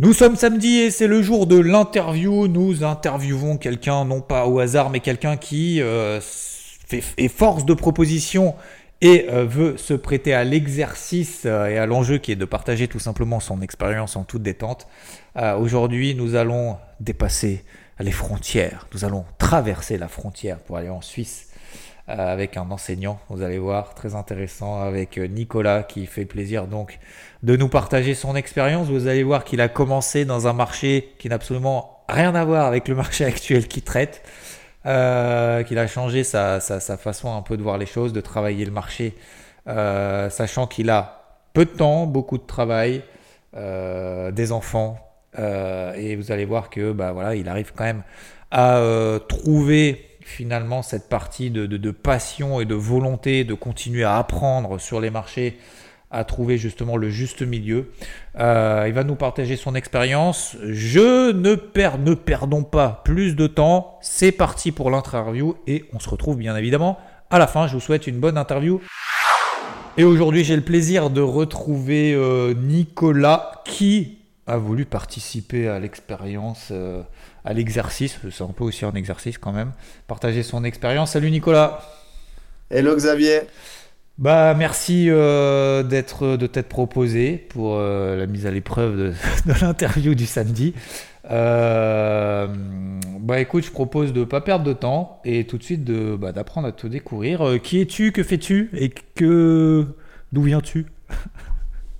Nous sommes samedi et c'est le jour de l'interview. Nous interviewons quelqu'un, non pas au hasard, mais quelqu'un qui euh, fait, est force de proposition et euh, veut se prêter à l'exercice euh, et à l'enjeu qui est de partager tout simplement son expérience en toute détente. Euh, Aujourd'hui, nous allons dépasser les frontières. Nous allons traverser la frontière pour aller en Suisse avec un enseignant. Vous allez voir, très intéressant avec Nicolas qui fait plaisir donc de nous partager son expérience. Vous allez voir qu'il a commencé dans un marché qui n'a absolument rien à voir avec le marché actuel qu'il traite. Euh, qu'il a changé sa, façon un peu de voir les choses, de travailler le marché, euh, sachant qu'il a peu de temps, beaucoup de travail, euh, des enfants, et vous allez voir que bah voilà, il arrive quand même à trouver finalement cette partie de passion et de volonté de continuer à apprendre sur les marchés, à trouver justement le juste milieu. Euh, il va nous partager son expérience. Je ne perds, ne perdons pas plus de temps. C'est parti pour l'interview et on se retrouve bien évidemment à la fin. Je vous souhaite une bonne interview. Et aujourd'hui, j'ai le plaisir de retrouver euh, Nicolas qui a voulu participer à l'expérience, euh, à l'exercice. C'est un peu aussi un exercice quand même. Partager son expérience. Salut Nicolas. Hello Xavier. Bah merci euh, d'être de t'être proposé pour euh, la mise à l'épreuve de, de l'interview du samedi. Euh, bah écoute, je propose de pas perdre de temps et tout de suite de bah, d'apprendre à te découvrir. Euh, qui es-tu? Que fais-tu? Et que d'où viens-tu?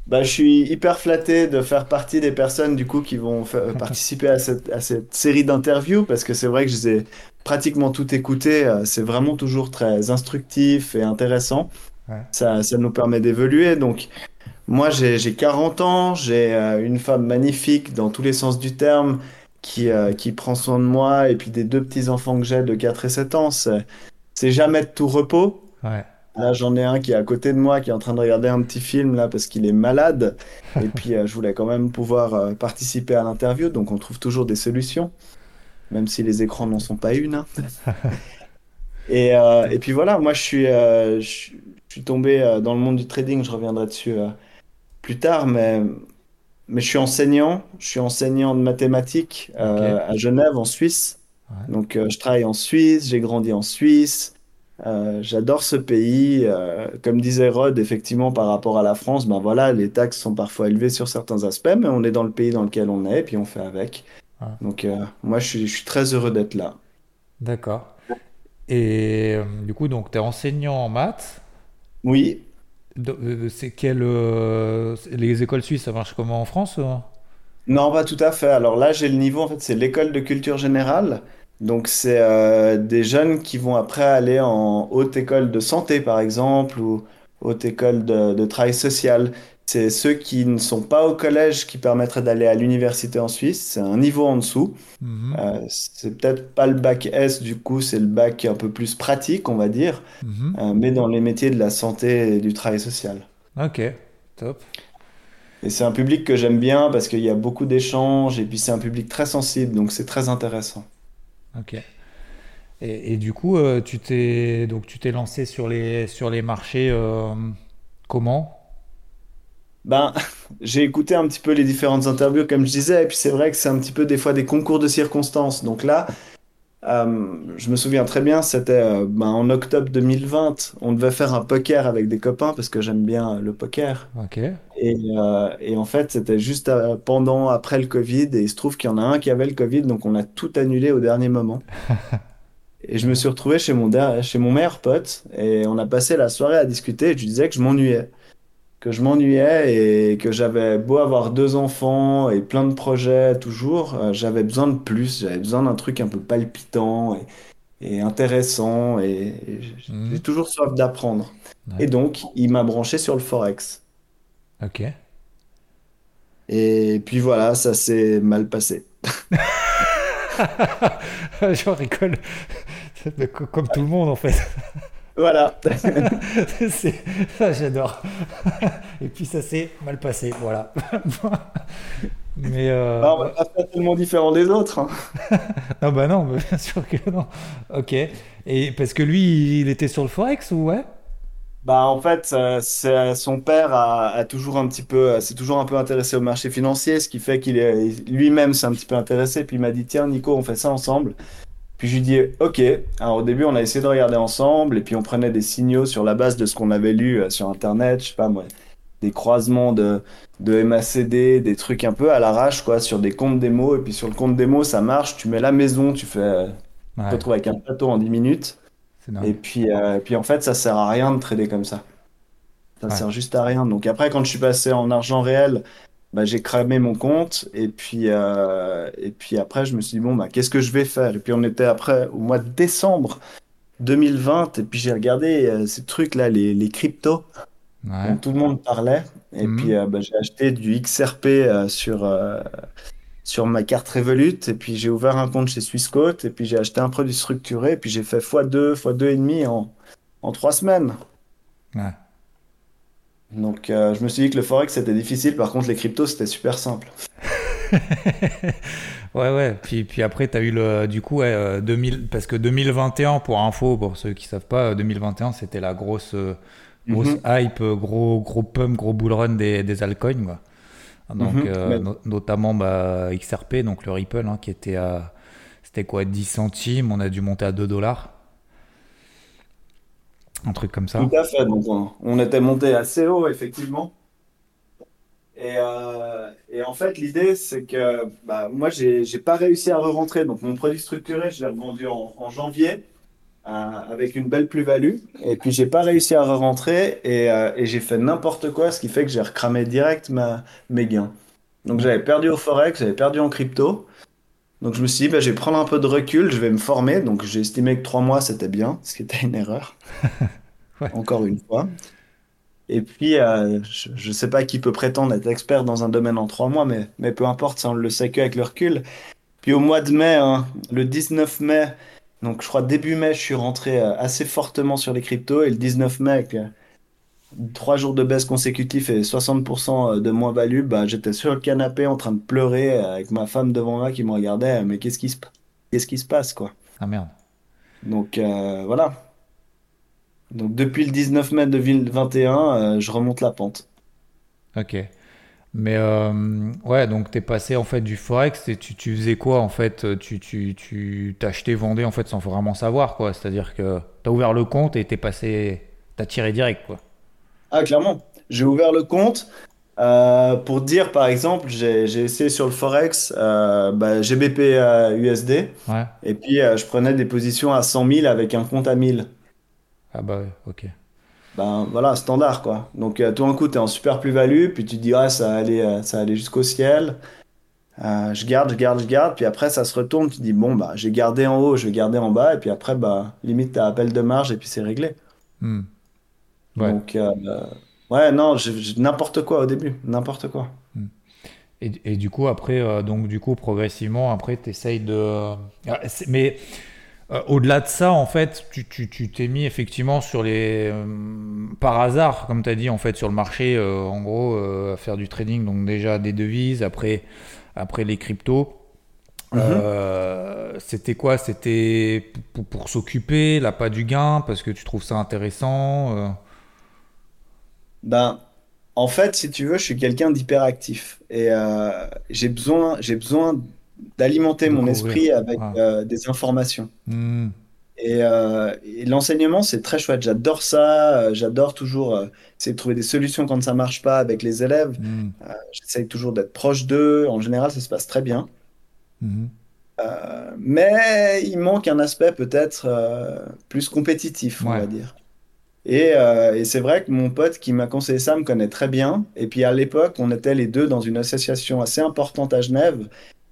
Bah, je suis hyper flatté de faire partie des personnes du coup qui vont participer à cette, à cette série d'interviews parce que c'est vrai que je les ai pratiquement toutes écoutées. Euh, C'est vraiment toujours très instructif et intéressant. Ouais. Ça, ça nous permet d'évoluer. Donc, moi, j'ai, j'ai 40 ans, j'ai euh, une femme magnifique dans tous les sens du terme qui, euh, qui prend soin de moi et puis des deux petits-enfants que j'ai de 4 et 7 ans. C'est, jamais de tout repos. Ouais. Là, j'en ai un qui est à côté de moi, qui est en train de regarder un petit film là parce qu'il est malade. Et puis, euh, je voulais quand même pouvoir euh, participer à l'interview, donc on trouve toujours des solutions, même si les écrans n'en sont pas une. hein. Et, euh, et puis voilà, moi je suis, je, suis je suis tombé euh, dans le monde du trading, je reviendrai dessus euh, plus tard, mais, mais je suis enseignant, je suis enseignant de mathématiques euh, à Genève, en Suisse. Ouais. Donc je travaille en Suisse, j'ai grandi en Suisse. Euh, j'adore ce pays. Euh, comme disait Rod, effectivement, par rapport à la France, ben voilà, les taxes sont parfois élevées sur certains aspects, mais on est dans le pays dans lequel on est, et puis on fait avec. Donc euh, moi, je suis, je suis très heureux d'être là. D'accord. Et du coup, donc tu es enseignant en maths. Oui, De- euh, C'est quelle euh, les écoles suisses, ça marche comment en France euh non, pas tout à fait. Alors là, j'ai le niveau, en fait, c'est l'école de culture générale. Donc c'est euh, des jeunes qui vont après aller en haute école de santé, par exemple, ou haute école de, de travail social. C'est ceux qui ne sont pas au collège qui permettraient d'aller à l'université en Suisse. C'est un niveau en dessous. Mhm. Euh, c'est peut-être pas le bac S, du coup, c'est le bac un peu plus pratique, on va dire, Mhm. euh, mais dans les métiers de la santé et du travail social. Ok, top. Et c'est un public que j'aime bien parce qu'il y a beaucoup d'échanges et puis c'est un public très sensible, donc c'est très intéressant. Ok. Et, et du coup, euh, tu t'es donc tu t'es lancé sur les sur les marchés comment? Ben, j'ai écouté un petit peu les différentes interviews, comme je disais, et puis c'est vrai que c'est un petit peu des fois des concours de circonstances. Donc là, euh, je me souviens très bien, c'était euh, ben, en octobre 2020, on devait faire un poker avec des copains parce que j'aime bien le poker. Ok. Et, euh, et en fait, c'était juste pendant, après le Covid, et il se trouve qu'il y en a un qui avait le Covid, donc on a tout annulé au dernier moment. Et je me suis retrouvé chez mon, chez mon meilleur pote, et on a passé la soirée à discuter, et je lui disais que je m'ennuyais. Que je m'ennuyais, et que j'avais beau avoir deux enfants, et plein de projets toujours, euh, j'avais besoin de plus, j'avais besoin d'un truc un peu palpitant, et, et intéressant, et, et j'ai Mhm. j'ai toujours soif d'apprendre. Ouais. Et donc, il m'a branché sur le Forex. Ok. Et puis voilà, ça s'est mal passé. Je rigole. Comme tout le monde en fait. Voilà. ça, j'adore. Et puis ça s'est mal passé, voilà. Mais euh... bah, on va pas tellement différent des autres. Hein. non, bah non, bien sûr que non. Ok. Et parce que lui, il était sur le Forex ou ouais? Bah en fait, son père a, toujours un petit peu, s'est toujours un peu intéressé au marché financier, ce qui fait qu'il est lui-même s'est un petit peu intéressé. Puis il m'a dit tiens Nico, on fait ça ensemble. Puis je lui dis ok. Alors au début, on a essayé de regarder ensemble et puis on prenait des signaux sur la base de ce qu'on avait lu euh, sur internet, je sais pas moi, des croisements de de MACD, des trucs un peu à l'arrache quoi, sur des comptes démo. Et puis sur le compte démo, ça marche. Tu mets la maison, tu fais, euh, tu te retrouves avec un plateau en 10 minutes. Et puis, euh, puis en fait, ça sert à rien de trader comme ça. Ça sert juste à rien. Donc après, quand je suis passé en argent réel, bah, j'ai cramé mon compte. Et puis, euh, et puis après, je me suis dit, bon, bah, qu'est-ce que je vais faire? Et puis on était après au mois de décembre 2020. Et puis j'ai regardé euh, ces trucs-là, les, les cryptos, dont tout le monde parlait. Et mhm. puis bah, j'ai acheté du XRP sur sur ma carte Revolut et puis j'ai ouvert un compte chez Swissquote et puis j'ai acheté un produit structuré et puis j'ai fait x2, x2,5 en, en 3 semaines. Ouais. Donc euh, je me suis dit que le Forex c'était difficile, par contre les cryptos c'était super simple. ouais, ouais. Puis, puis après, tu as eu le, du coup, 2000, euh, parce que 2021, pour info, pour ceux qui savent pas, 2021 c'était la grosse, euh, grosse mhm. hype, gros, gros pump, gros bull run des, des altcoins. Quoi. Donc, mhm. euh, notamment bah, XRP, donc le Ripple, hein, qui était à. C'était quoi 10 centimes On a dû monter à 2 dollars. Un truc comme ça. Tout à fait. Donc, on, était monté assez haut, effectivement. Et, euh, et en fait, l'idée, c'est que bah, moi, j'ai pas réussi à re-rentrer. Donc, mon produit structuré, je l'ai revendu en, janvier. Euh, avec une belle plus-value. Et puis, j'ai pas réussi à rentrer et, euh, et j'ai fait n'importe quoi, ce qui fait que j'ai recramé direct ma, mes gains. Donc, j'avais perdu au Forex, j'avais perdu en crypto. Donc, je me suis dit, bah, je vais prendre un peu de recul, je vais me former. Donc, j'ai estimé que trois mois, c'était bien, ce qui était une erreur. Encore une fois. Et puis, euh, je ne sais pas qui peut prétendre être expert dans un domaine en trois mois, mais, mais peu importe, ça on le sait qu'avec le recul. Puis au mois de mai, hein, le 19 mai, donc, je crois début mai, je suis rentré euh, assez fortement sur les cryptos. Et le 19 mai, avec euh, trois jours de baisse consécutifs et 60% euh, de moins-value, bah, j'étais sur le canapé en train de pleurer avec ma femme devant moi qui me regardait. Mais qu'est-ce qui se, qu'est-ce qui se passe, quoi? Ah merde. Donc, voilà. Donc, depuis le 19 mai 2021, je remonte la pente. Ok. Mais euh, ouais, donc tu es passé en fait du forex et tu, tu faisais quoi en fait? Tu tu tu t'achetais, vendais en fait sans vraiment savoir quoi. C'est-à-dire que tu as ouvert le compte et t'es passé, t'as tiré direct quoi. Ah clairement, j'ai ouvert le compte euh, pour dire par exemple, j'ai essayé sur le forex euh, bah, GBP USD ouais. et puis je prenais des positions à 100 000 avec un compte à 1000. Ah bah ok ben voilà, standard quoi. Donc euh, tout un coup, tu es en super plus-value, puis tu te dis, ah, ça allait, euh, ça allait jusqu'au ciel. Euh, je garde, je garde, je garde, puis après ça se retourne, tu te dis, bon, bah j'ai gardé en haut, je vais garder en bas, et puis après, bah limite, tu as appel de marge, et puis c'est réglé. Hmm. Ouais. Donc, ouais, non, n'importe quoi au début, n'importe quoi. Hmm. Et, et, du coup, après, donc du coup, progressivement, après, tu essayes de. Ah, mais euh, au-delà de ça, en fait, tu t'es mis effectivement sur les. Euh, par hasard, comme tu as dit, en fait, sur le marché, euh, en gros, à faire du trading, donc déjà des devises, après, après les cryptos. Mhm. C'était quoi? C'était pour, s'occuper, là, pas du gain, parce que tu trouves ça intéressant Ben, en fait, si tu veux, je suis quelqu'un d'hyperactif. Et j'ai besoin, j'ai besoin d'alimenter mon esprit avec euh, des informations. Hmm. Euh, et, l'enseignement, c'est très chouette. J'adore ça. Euh, j'adore toujours essayer de trouver des solutions quand ça marche pas avec les élèves. Hmm. J'essaye toujours d'être proche d'eux. En général, ça se passe très bien. Hmm. mais il manque un aspect peut-être plus compétitif, on va dire. Et, et c'est vrai que mon pote qui m'a conseillé ça me connaît très bien. Et puis à l'époque, on était les deux dans une association assez importante à Genève.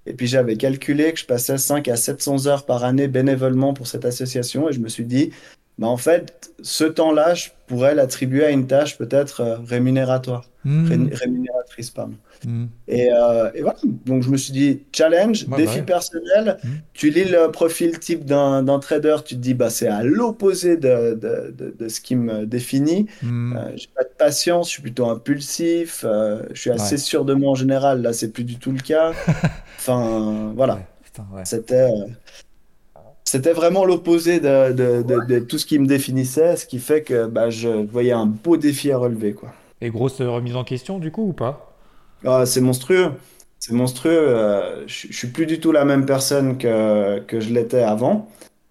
Et puis j'avais calculé que je passais 5 à 700 heures par année bénévolement pour cette association et je me suis dit, bah, en fait, ce temps-là, je pourrais l'attribuer à une tâche peut-être euh, rémunératoire, Hmm. ré- rémunératrice, pardon. Hmm. Et, euh, et voilà, donc je me suis dit, challenge, bah défi ouais. personnel, Hmm. tu lis le profil type d'un trader, tu te dis, bah, c'est à l'opposé de, de, de, de ce qui me définit. Hmm. Euh, j'ai pas de patience, je suis plutôt impulsif, euh, je suis assez Ouais. sûr de moi en général, là c'est plus du tout le cas. Enfin, voilà, Ouais, putain, ouais. c'était c'était vraiment l'opposé de, de, de, de tout ce qui me définissait, ce qui fait que bah, je voyais un beau défi à relever, quoi. Et grosse remise en question du coup ou pas? Ah, c'est monstrueux. C'est monstrueux. euh, je, suis plus du tout la même personne que, que je l'étais avant.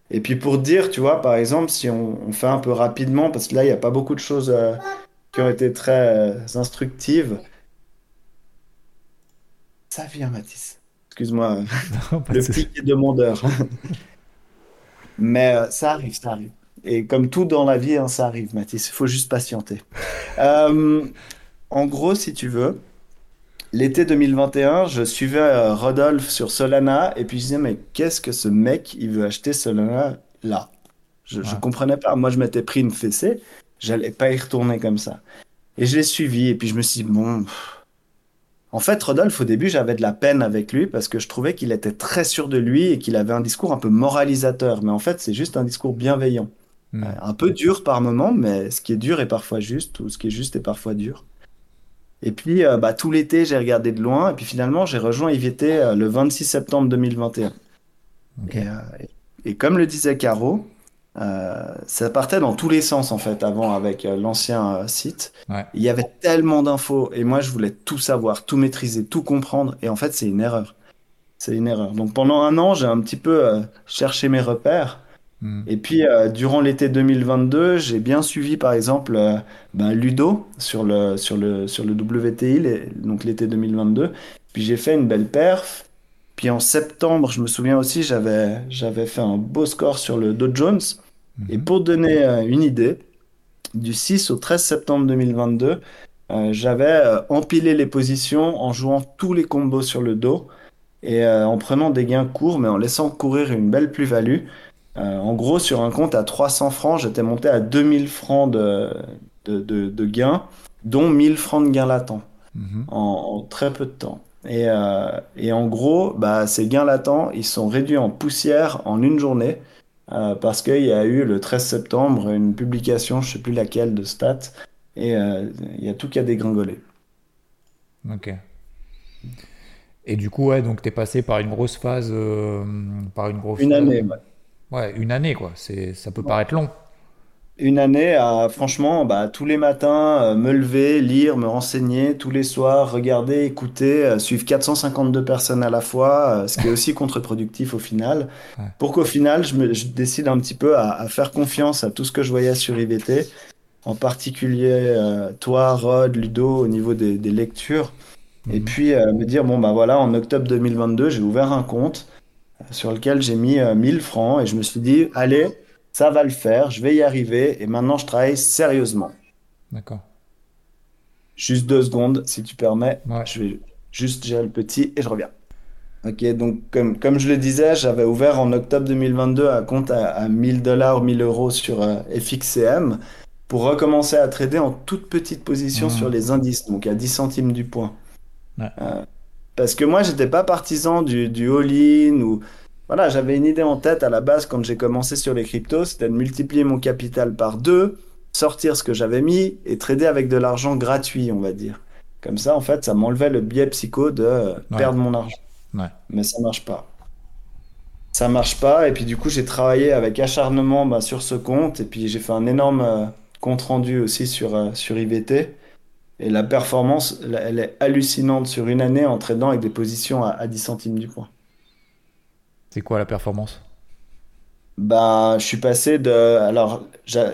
Et puis pour dire, tu vois, par exemple, si on, on fait un peu rapidement, parce que là, il n'y a pas beaucoup de choses euh, qui ont été très euh, instructives. Ça vient, Mathis. Excuse-moi, le pic demandeur. Mais euh, ça arrive, ça arrive. Et comme tout dans la vie, hein, ça arrive, Mathis. Il faut juste patienter. Euh, en gros, si tu veux. L'été 2021, je suivais euh, Rodolphe sur Solana et puis je disais, mais qu'est-ce que ce mec, il veut acheter Solana là? Je, je Ouais. comprenais pas. Moi, je m'étais pris une fessée, j'allais pas y retourner comme ça. Et je l'ai suivi et puis je me suis dit, bon. pff. En fait, Rodolphe, au début, j'avais de la peine avec lui parce que je trouvais qu'il était très sûr de lui et qu'il avait un discours un peu moralisateur. Mais en fait, c'est juste un discours bienveillant. Hmm. Euh, Un peu dur par moment, mais ce qui est dur est parfois juste, ou ce qui est juste est parfois dur. Et puis, euh, bah, tout l'été, j'ai regardé de loin, et puis finalement, j'ai rejoint IVT euh, le 26 septembre 2021. Ok. Et, euh, et- et comme le disait Caro, euh, ça partait dans tous les sens, en fait, avant, avec euh, l'ancien euh, site. Ouais. Il y avait tellement d'infos, et moi, je voulais tout savoir, tout maîtriser, tout comprendre, et en fait, c'est une erreur. C'est une erreur. Donc, pendant un an, j'ai un petit peu cherché mes repères. Hmm. Et puis, durant l'été 2022, j'ai bien suivi, par exemple, ben, Ludo sur le, sur le, sur le WTI, les- donc l'été 2022. Puis j'ai fait une belle perf. Puis en septembre, je me souviens aussi, j'avais, j'avais fait un beau score sur le Dow Jones. Et Mhm. pour te donner euh, une idée, du 6 au 13 septembre 2022, euh, j'avais euh, empilé les positions en jouant tous les combos sur le dos et en prenant des gains courts, mais en laissant courir une belle plus-value. En gros, sur un compte à 300 francs, j'étais monté à 2000 francs de, de, de- de gains, dont 1000 francs de gains latents Mhm. en, en très peu de temps. Et, euh, et en gros, bah, ces gains latents, ils sont réduits en poussière en une journée euh, parce qu'il y a eu le 13 septembre une publication, je sais plus laquelle, de Stats, et euh, il y a tout qui a dégringolé. Ok. Et du coup, ouais, donc t'es passé par une grosse phase, euh, par une grosse Une phase- année, ouais. Ouais, une année, quoi. Ça peut paraître long. Une année à, franchement, bah, tous les matins, euh, me lever, lire, me renseigner, tous les soirs, regarder, écouter, euh, suivre 452 personnes à la fois, euh, ce qui est aussi contre-productif au final, Ouais. pour qu'au final, je, me, je décide un petit peu à, à faire confiance à tout ce que je voyais sur IVT, en particulier euh, toi, Rod, Ludo, au niveau des, des lectures, et Mhm. puis euh, me dire, bon, bah voilà, en octobre 2022, j'ai ouvert un compte sur lequel j'ai mis euh, 1000 francs, et je me suis dit, allez, ça va le faire, je vais y arriver, et maintenant je travaille sérieusement. D'accord. Juste deux secondes, si tu permets. Ouais. Je vais juste gérer le petit et je reviens. Ok, donc comme, comme je le disais, j'avais ouvert en octobre 2022 un compte à, à 1000 dollars, 1000 euros sur euh, FXCM pour recommencer à trader en toute petite position Mhm. sur les indices, donc à 10 centimes du point. Ouais. Euh, parce que moi, j'étais pas partisan du, du all-in ou. Voilà, j'avais une idée en tête à la base quand j'ai commencé sur les cryptos, c'était de multiplier mon capital par deux, sortir ce que j'avais mis et trader avec de l'argent gratuit, on va dire. Comme ça, en fait, ça m'enlevait le biais psycho de euh, Ouais. perdre mon argent. Ouais. Mais ça marche pas. Ça marche pas, et puis du coup, j'ai travaillé avec acharnement bah, sur ce compte, et puis j'ai fait un énorme euh, compte rendu aussi sur, euh, sur IVT. Et la performance, elle- elle est hallucinante sur une année en tradant avec des positions à, à 10 centimes du point. C'est quoi la performance? Bah, je suis passé de. Alors,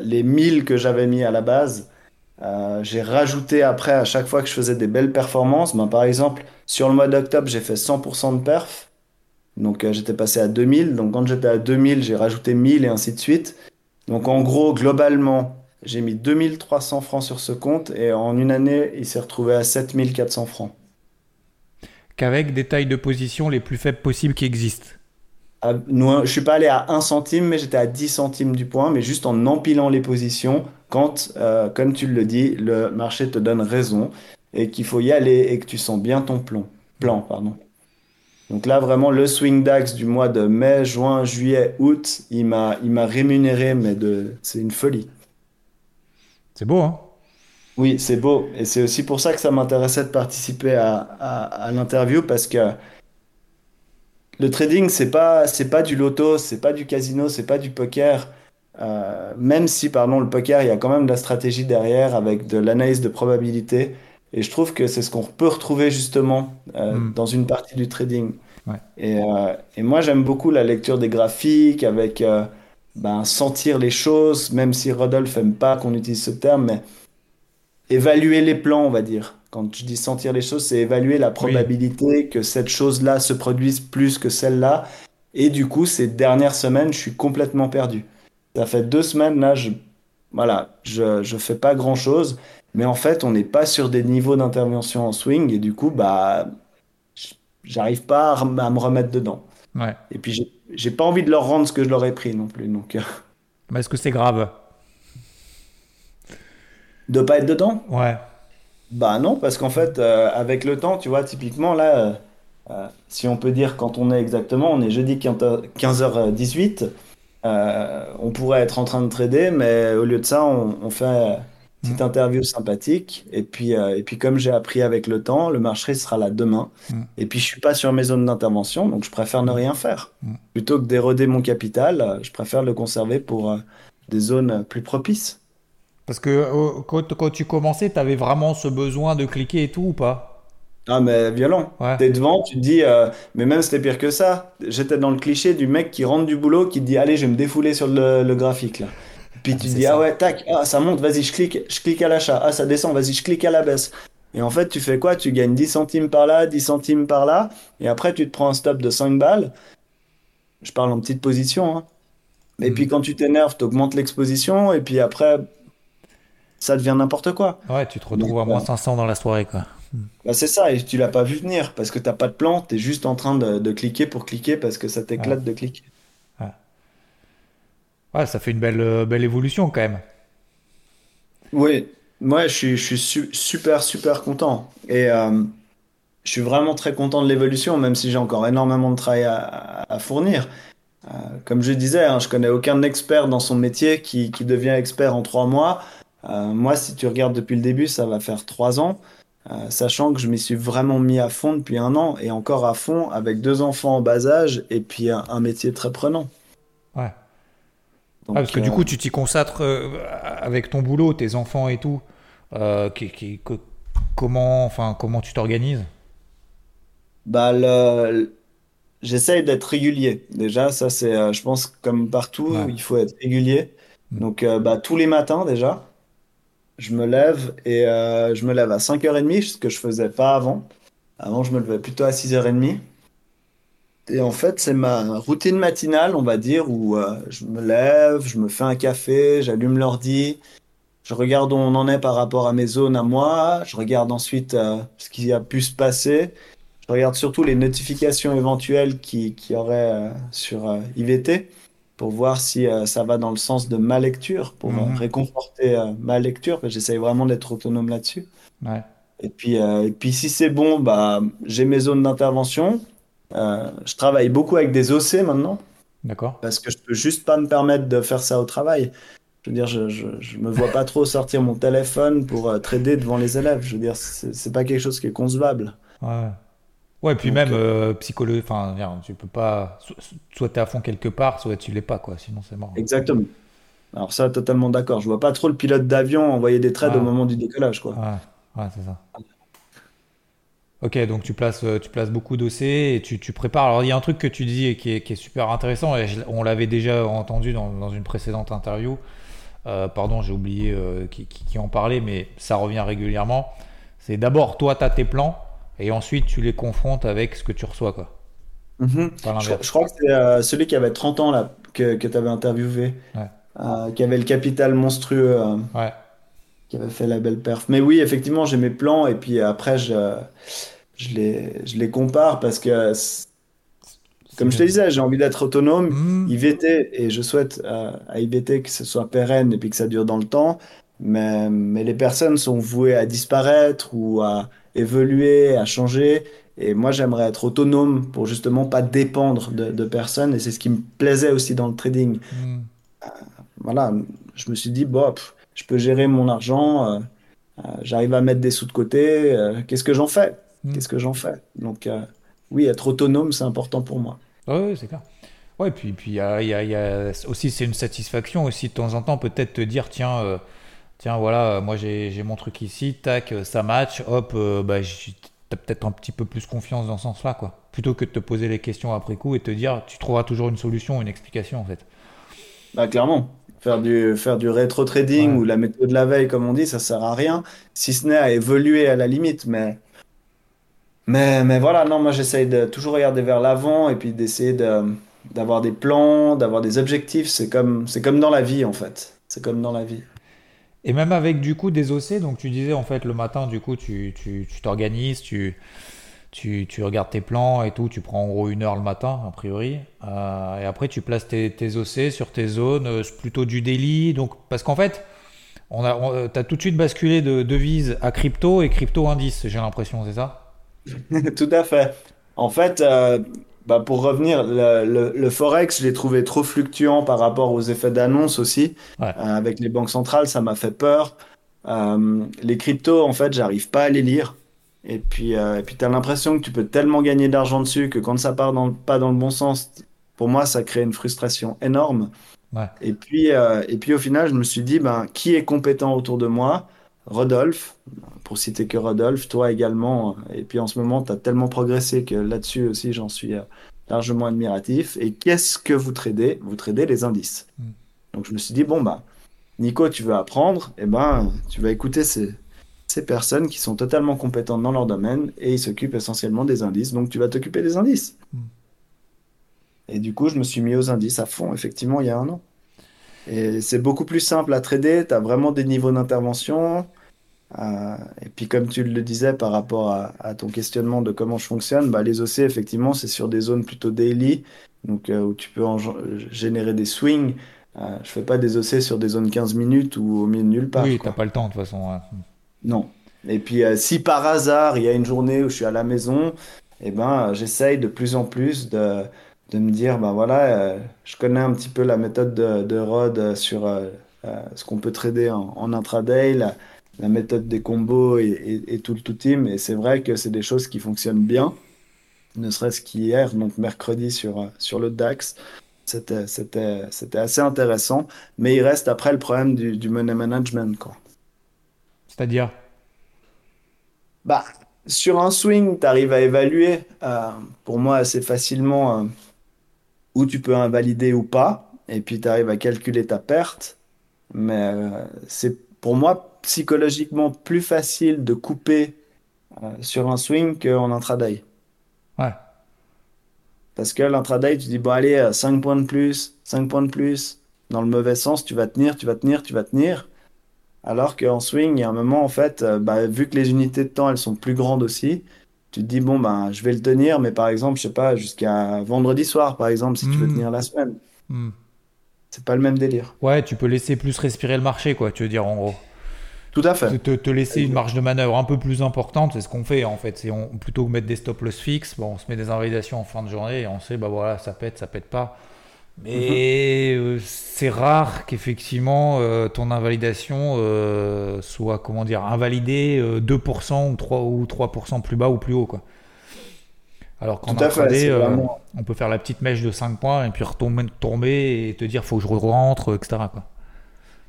les 1000 que j'avais mis à la base, euh, j'ai rajouté après à chaque fois que je faisais des belles performances. Ben, par exemple, sur le mois d'octobre, j'ai fait 100% de perf. Donc, euh, j'étais passé à 2000. Donc, quand j'étais à 2000, j'ai rajouté 1000 et ainsi de suite. Donc, en gros, globalement, j'ai mis 2300 francs sur ce compte et en une année, il s'est retrouvé à 7400 francs. Qu'avec des tailles de position les plus faibles possibles qui existent. À- nous- je suis pas allé à un centime, mais j'étais à 10 centimes du point, mais juste en empilant les positions quand, euh, comme tu le dis, le marché te donne raison et qu'il faut y aller et que tu sens bien ton plan. Plan, pardon. Donc là, vraiment, le swing DAX du mois de mai, juin, juillet, août, il m'a, il m'a rémunéré, mais de, c'est une folie. C'est beau, hein? Oui, c'est beau. Et c'est aussi pour ça que ça m'intéressait de participer à, à, à l'interview parce que le trading, c'est pas, c'est pas du loto, c'est pas du casino, c'est pas du poker. Euh, même si, pardon, le poker, il y a quand même de la stratégie derrière avec de l'analyse de probabilité. Et je trouve que c'est ce qu'on peut retrouver justement euh, Hmm. dans une partie du trading. Ouais. Et, euh, et moi, j'aime beaucoup la lecture des graphiques avec ben, sentir les choses, même si Rodolphe aime pas qu'on utilise ce terme, mais évaluer les plans, on va dire. Quand je dis sentir les choses, c'est évaluer la probabilité que cette chose-là se produise plus que celle-là. Et du coup, ces dernières semaines, je suis complètement perdu. Ça fait deux semaines, là, je, voilà, je, je fais pas grand-chose. Mais en fait, on n'est pas sur des niveaux d'intervention en swing. Et du coup, bah, j'arrive pas à, me remettre dedans. Ouais. Et puis, j'ai pas envie de leur rendre ce que je leur ai pris non plus. Donc, euh, est-ce que c'est grave? de pas être dedans? Ouais. Bah non, parce qu'en fait, euh, avec le temps, tu vois, typiquement, là, euh, euh, si on peut dire quand on est exactement, on est jeudi 15h18, euh, on pourrait être en train de trader, mais au lieu de ça, on, on fait une petite interview sympathique. Et puis, et puis comme j'ai appris avec le temps, le marché sera là demain. Mm. Et puis, je suis pas sur mes zones d'intervention, donc je préfère ne rien faire. Mm. Plutôt que d'éroder mon capital, je préfère le conserver pour des zones plus propices. Parce que euh, quand, quand tu commençais, tu avais vraiment ce besoin de cliquer et tout ou pas? Ah, mais violent. Ouais. T'es devant, tu te dis, euh, mais même c'était pire que ça. J'étais dans le cliché du mec qui rentre du boulot, qui te dit, allez, je vais me défouler sur le, le graphique là. Puis tu te dis, ça. ah ouais, tac, ah, ça monte, vas-y, je clique, je clique à l'achat. Ah, ça descend, vas-y, je clique à la baisse. Et en fait, tu fais quoi? Tu gagnes 10 centimes par là, 10 centimes par là, et après, tu te prends un stop de 5 balles. Je parle en petite position, hein. Et Mhm. puis quand tu t'énerves, tu augmentes l'exposition, et puis après, ça devient n'importe quoi. Ouais, tu te retrouves Donc, à moins euh, 500 dans la soirée, quoi. Bah c'est ça, et tu l'as pas vu venir parce que t'as pas de plan, t'es juste en train de, de cliquer pour cliquer parce que ça t'éclate de cliquer. Ouais, ça fait une belle, euh, belle évolution quand même. Oui, moi je suis, je suis su- super super content et euh, je suis vraiment très content de l'évolution, même si j'ai encore énormément de travail à, à- à fournir. Euh, comme je disais, hein, je connais aucun expert dans son métier qui, qui devient expert en trois mois. Euh, moi, si tu regardes depuis le début, ça va faire trois ans, euh, sachant que je m'y suis vraiment mis à fond depuis un an et encore à fond avec deux enfants en bas âge et puis un, un métier très prenant. Ouais. Donc, Ah, parce que du euh, coup, tu t'y consacres euh, avec ton boulot, tes enfants et tout. Qui, qui- co- comment, enfin, comment tu t'organises? Bah, le- j'essaye d'être régulier. Déjà, ça c'est, je pense, comme partout, Ouais. il faut être régulier. Mm. Donc, bah, tous les matins déjà, je me lève et euh, je me lève à 5h30, ce que je faisais pas avant. Avant, je me levais plutôt à 6h30. Et en fait, c'est ma routine matinale, on va dire, où euh, je me lève, je me fais un café, j'allume l'ordi, je regarde où on en est par rapport à mes zones à moi, je regarde ensuite euh, ce qui a pu se passer. Je regarde surtout les notifications éventuelles qui, qui auraient euh, sur IVT pour voir si euh, ça va dans le sens de ma lecture, pour Mhm. réconforter euh, ma lecture, parce que j'essaye vraiment d'être autonome là-dessus. Ouais. Et puis, euh, et puis si c'est bon, bah, j'ai mes zones d'intervention. Je travaille beaucoup avec des OC maintenant, D'accord. parce que je peux juste pas me permettre de faire ça au travail. Je veux dire, je, je, je me vois pas trop sortir mon téléphone pour euh, trader devant les élèves. Je veux dire, c'est c'est pas quelque chose qui est concevable. Ouais. Ouais, puis Donc, même euh, psychologie, enfin, viens, tu peux pas, so- soit t'es à fond quelque part, soit tu l'es pas, quoi. Sinon, c'est mort. Exactement. Alors ça, totalement d'accord. Je vois pas trop le pilote d'avion envoyer des trades Ah. au moment du décollage, quoi. Ouais, ouais, c'est ça. Ok, donc tu places, euh, tu places beaucoup d'OC et tu, tu prépares. Alors, il y a un truc que tu dis et qui est, qui est super intéressant, et je- on l'avait déjà entendu dans, dans une précédente interview. Euh, pardon, j'ai oublié euh, qui, qui- qui en parlait, mais ça revient régulièrement. C'est d'abord, toi, tu as tes plans, et ensuite, tu les confrontes avec ce que tu reçois, quoi. Mhm. Je, crois que c'est euh, celui qui avait 30 ans, là, que, que tu avais interviewé, Ouais. euh, qui avait le capital monstrueux, euh, Ouais, qui avait fait la belle perf. Mais oui, effectivement, j'ai mes plans, et puis après, je, je les, je les compare, parce que, comme je te disais, j'ai envie d'être autonome. Hmm. IVT, et je souhaite à IVT que ce soit pérenne et puis que ça dure dans le temps. Mais, mais les personnes sont vouées à disparaître ou à évoluer, à changer. Et moi, j'aimerais être autonome pour justement pas dépendre de, de personnes. Et c'est ce qui me plaisait aussi dans le trading. Hmm. Voilà, je me suis dit, bon, pff, je peux gérer mon argent, euh, euh, j'arrive à mettre des sous de côté. euh, qu'est-ce que j'en fais? Hmm. Qu'est-ce que j'en fais? Donc, euh, oui, être autonome, c'est important pour moi. Ouais, c'est clair. Ouais, puis puis y a, y a- il y a aussi c'est une satisfaction aussi de temps en temps peut-être te dire tiens euh, tiens voilà euh, moi j'ai mon truc ici tac euh, ça match hop euh, bah t'as peut-être un petit peu plus confiance dans ce sens-là quoi plutôt que de te poser les questions après coup et te dire tu trouveras toujours une solution une explication en fait. Bah, clairement. Faire du, faire du rétro-trading Ouais. ou la méthode de la veille, comme on dit, ça sert à rien, si ce n'est à évoluer à la limite. Mais, mais, mais voilà, non, moi j'essaye de toujours regarder vers l'avant et puis d'essayer de, d'avoir des plans, d'avoir des objectifs. C'est comme, c'est comme dans la vie, en fait. C'est comme dans la vie. Et même avec du coup des OC, donc tu disais en fait le matin, du coup tu tu tu t'organises, tu, tu tu regardes tes plans et tout, tu prends en gros une heure le matin a priori, Euh, et après tu places tes, tes OC sur tes zones, euh, plutôt du daily, donc parce qu'en fait on a euh, t'as tout de suite basculé de devise à crypto et crypto indice, j'ai l'impression, c'est ça? Tout à fait. En fait, euh, bah, pour revenir, le, le- le Forex, je l'ai trouvé trop fluctuant par rapport aux effets d'annonce aussi. Ouais. Euh, avec les banques centrales, ça m'a fait peur. Euh, les cryptos, en fait, j'arrive pas à les lire. Et puis, euh, et puis tu as l'impression que tu peux tellement gagner d'argent dessus que quand ça part dans, pas dans le bon sens, pour moi, ça crée une frustration énorme. Ouais. Et puis, euh, et puis au final, je me suis dit, ben, qui est compétent autour de moi? Rodolphe, pour citer que Rodolphe, toi également. Et puis en ce moment, tu as tellement progressé que là-dessus aussi, j'en suis euh, largement admiratif. Et qu'est-ce que vous tradez? Vous tradez les indices. Mm. Donc je me suis dit, bon, bah, Nico, tu veux apprendre? Eh ben, tu vas écouter ces, ces personnes qui sont totalement compétentes dans leur domaine et ils s'occupent essentiellement des indices. Donc tu vas t'occuper des indices. Mm. Et du coup, je me suis mis aux indices à fond, effectivement, il y a un an. Et c'est beaucoup plus simple à trader, tu as vraiment des niveaux d'intervention. Euh, et puis comme tu le disais par rapport à, à ton questionnement de comment je fonctionne, bah, les OC, effectivement, c'est sur des zones plutôt daily, donc euh, où tu peux en- générer des swings. Euh, je fais pas des OC sur des zones 15 minutes ou au milieu de nulle part, Oui, t'as pas le temps de toute façon. ouais. Non. Et puis euh, si par hasard il y a une journée où je suis à la maison, eh ben j'essaye de plus en plus de, de me dire ben voilà, euh, je connais un petit peu la méthode de, de Rod sur euh, euh, ce qu'on peut trader en, en intraday, la, la méthode des combos et, et- et tout le tout team. Et c'est vrai que c'est des choses qui fonctionnent bien, ne serait-ce qu'hier, donc mercredi sur, sur le DAX. C'était, c'était, c'était assez intéressant, mais il reste après le problème du, du money management, quoi. C'est-à-dire? Bah, sur un swing, tu arrives à évaluer, euh, pour moi, assez facilement euh, où tu peux invalider ou pas, et puis tu arrives à calculer ta perte. Mais euh, c'est pour moi psychologiquement plus facile de couper euh, sur un swing qu'en intraday. Ouais. Parce que l'intraday, tu dis, bon, allez, euh, 5 points de plus, 5 points de plus. Dans le mauvais sens, tu vas tenir, tu vas tenir, tu vas tenir. Alors qu'en swing, il y a un moment, en fait, euh, bah, vu que les unités de temps, elles sont plus grandes aussi, tu te dis, bon, ben, je vais le tenir, mais par exemple, je sais pas, jusqu'à vendredi soir, par exemple, si tu veux Hmm. tenir la semaine. Hmm. C'est pas le même délire. Ouais, tu peux laisser plus respirer le marché, quoi, tu veux dire en gros. Tout à fait. te- te laisser une marge de manœuvre un peu plus importante, c'est ce qu'on fait en fait. C'est on, plutôt que mettre des stop loss fixes, bon, on se met des invalidations en fin de journée et on sait, bah voilà, ça pète, ça pète pas. Mais euh, c'est rare qu'effectivement euh, ton invalidation euh, soit, comment dire, invalidée euh, 2% ou 3, ou 3% plus bas ou plus haut, quoi. Alors qu'en intraday, vraiment... on peut faire la petite mèche de 5 points et puis retomber, tomber et te dire, faut que je rentre, etc. Quoi.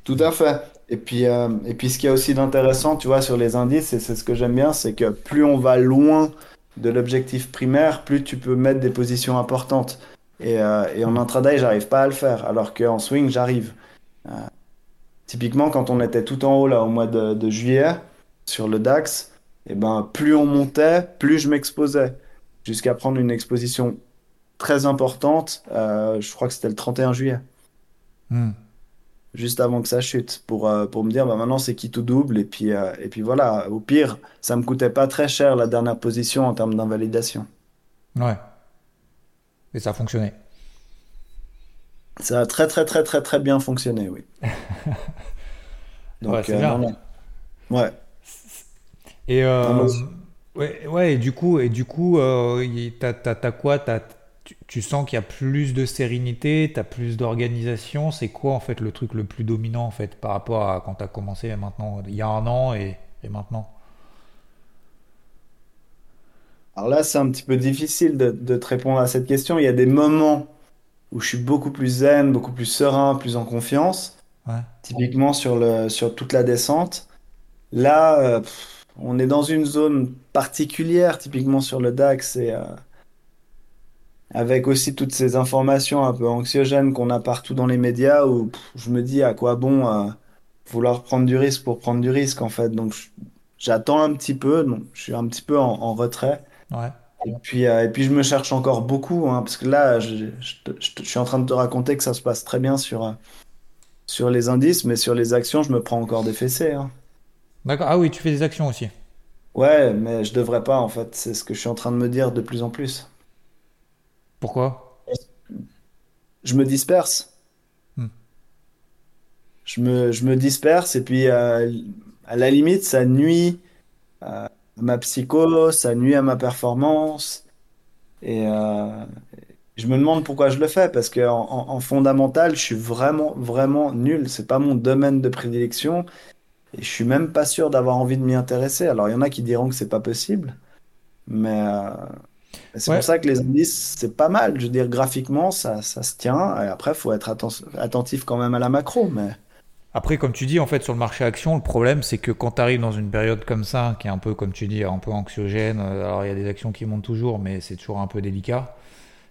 Tout à fait. Et puis, et puis ce qu'il y a aussi d'intéressant, tu vois, sur les indices, et c'est ce que j'aime bien, c'est que plus on va loin de l'objectif primaire, plus tu peux mettre des positions importantes. Et, euh, et en intraday, j'arrive pas à le faire, alors qu'en swing, j'arrive. Euh, typiquement, quand on était tout en haut là au mois de, de juillet sur le DAX, et ben plus on montait, plus je m'exposais, jusqu'à prendre une exposition très importante. euh, je crois que c'était le 31 juillet Hmm. juste avant que ça chute pour, pour me dire bah maintenant c'est qui tout double et puis, et puis voilà au pire ça me coûtait pas très cher la dernière position en termes d'invalidation Ouais. Et ça a fonctionné. Ça a très très très très très bien fonctionné, oui. Ouais, Donc, c'est euh, bien. non, non. Ouais. Et, euh, ouais, ouais, et du coup, et du coup euh, t'as, t'as- t'as quoi? T'as- tu, tu sens qu'il y a plus de sérénité, t'as plus d'organisation? C'est quoi en fait le truc le plus dominant en fait par rapport à quand t'as commencé maintenant, il y a un an et, et maintenant? Alors là, c'est un petit peu difficile de, de te répondre à cette question. Il y a des moments où je suis beaucoup plus zen, beaucoup plus serein, plus en confiance. Ouais. Typiquement sur le, sur toute la descente. Là, euh, pff, on est dans une zone particulière, typiquement sur le DAX, et euh, avec aussi toutes ces informations un peu anxiogènes qu'on a partout dans les médias, où pff, je me dis à quoi bon euh, vouloir prendre du risque pour prendre du risque, en fait. Donc, j'attends un petit peu, donc je suis un petit peu en, en retrait. Ouais. Et puis, euh, et puis, je me cherche encore beaucoup, hein, parce que là, je, je je suis en train de te raconter que ça se passe très bien sur, euh, sur les indices, mais sur les actions, je me prends encore des fessées, hein. D'accord. Ah oui, tu fais des actions aussi. Ouais, mais je devrais pas en fait. C'est ce que je suis en train de me dire de plus en plus. Pourquoi? Je me disperse. Hmm. Je me, je me disperse et puis euh, à la limite, ça nuit ma psycho, ça nuit à ma performance. Et euh, je me demande pourquoi je le fais parce que en, en- en fondamental, je suis vraiment, vraiment nul. C'est pas mon domaine de prédilection et je suis même pas sûr d'avoir envie de m'y intéresser. Alors il y en a qui diront que c'est pas possible, mais euh, C'est Ouais. pour ça que les indices, c'est pas mal. Je veux dire, graphiquement, ça, ça se tient. Et après, il faut être atten- attentif quand même à la macro. Mais Après, comme tu dis, en fait, sur le marché action, le problème, c'est que quand tu arrives dans une période comme ça, qui est un peu, comme tu dis, un peu anxiogène, euh, alors il y a des actions qui montent toujours, mais c'est toujours un peu délicat,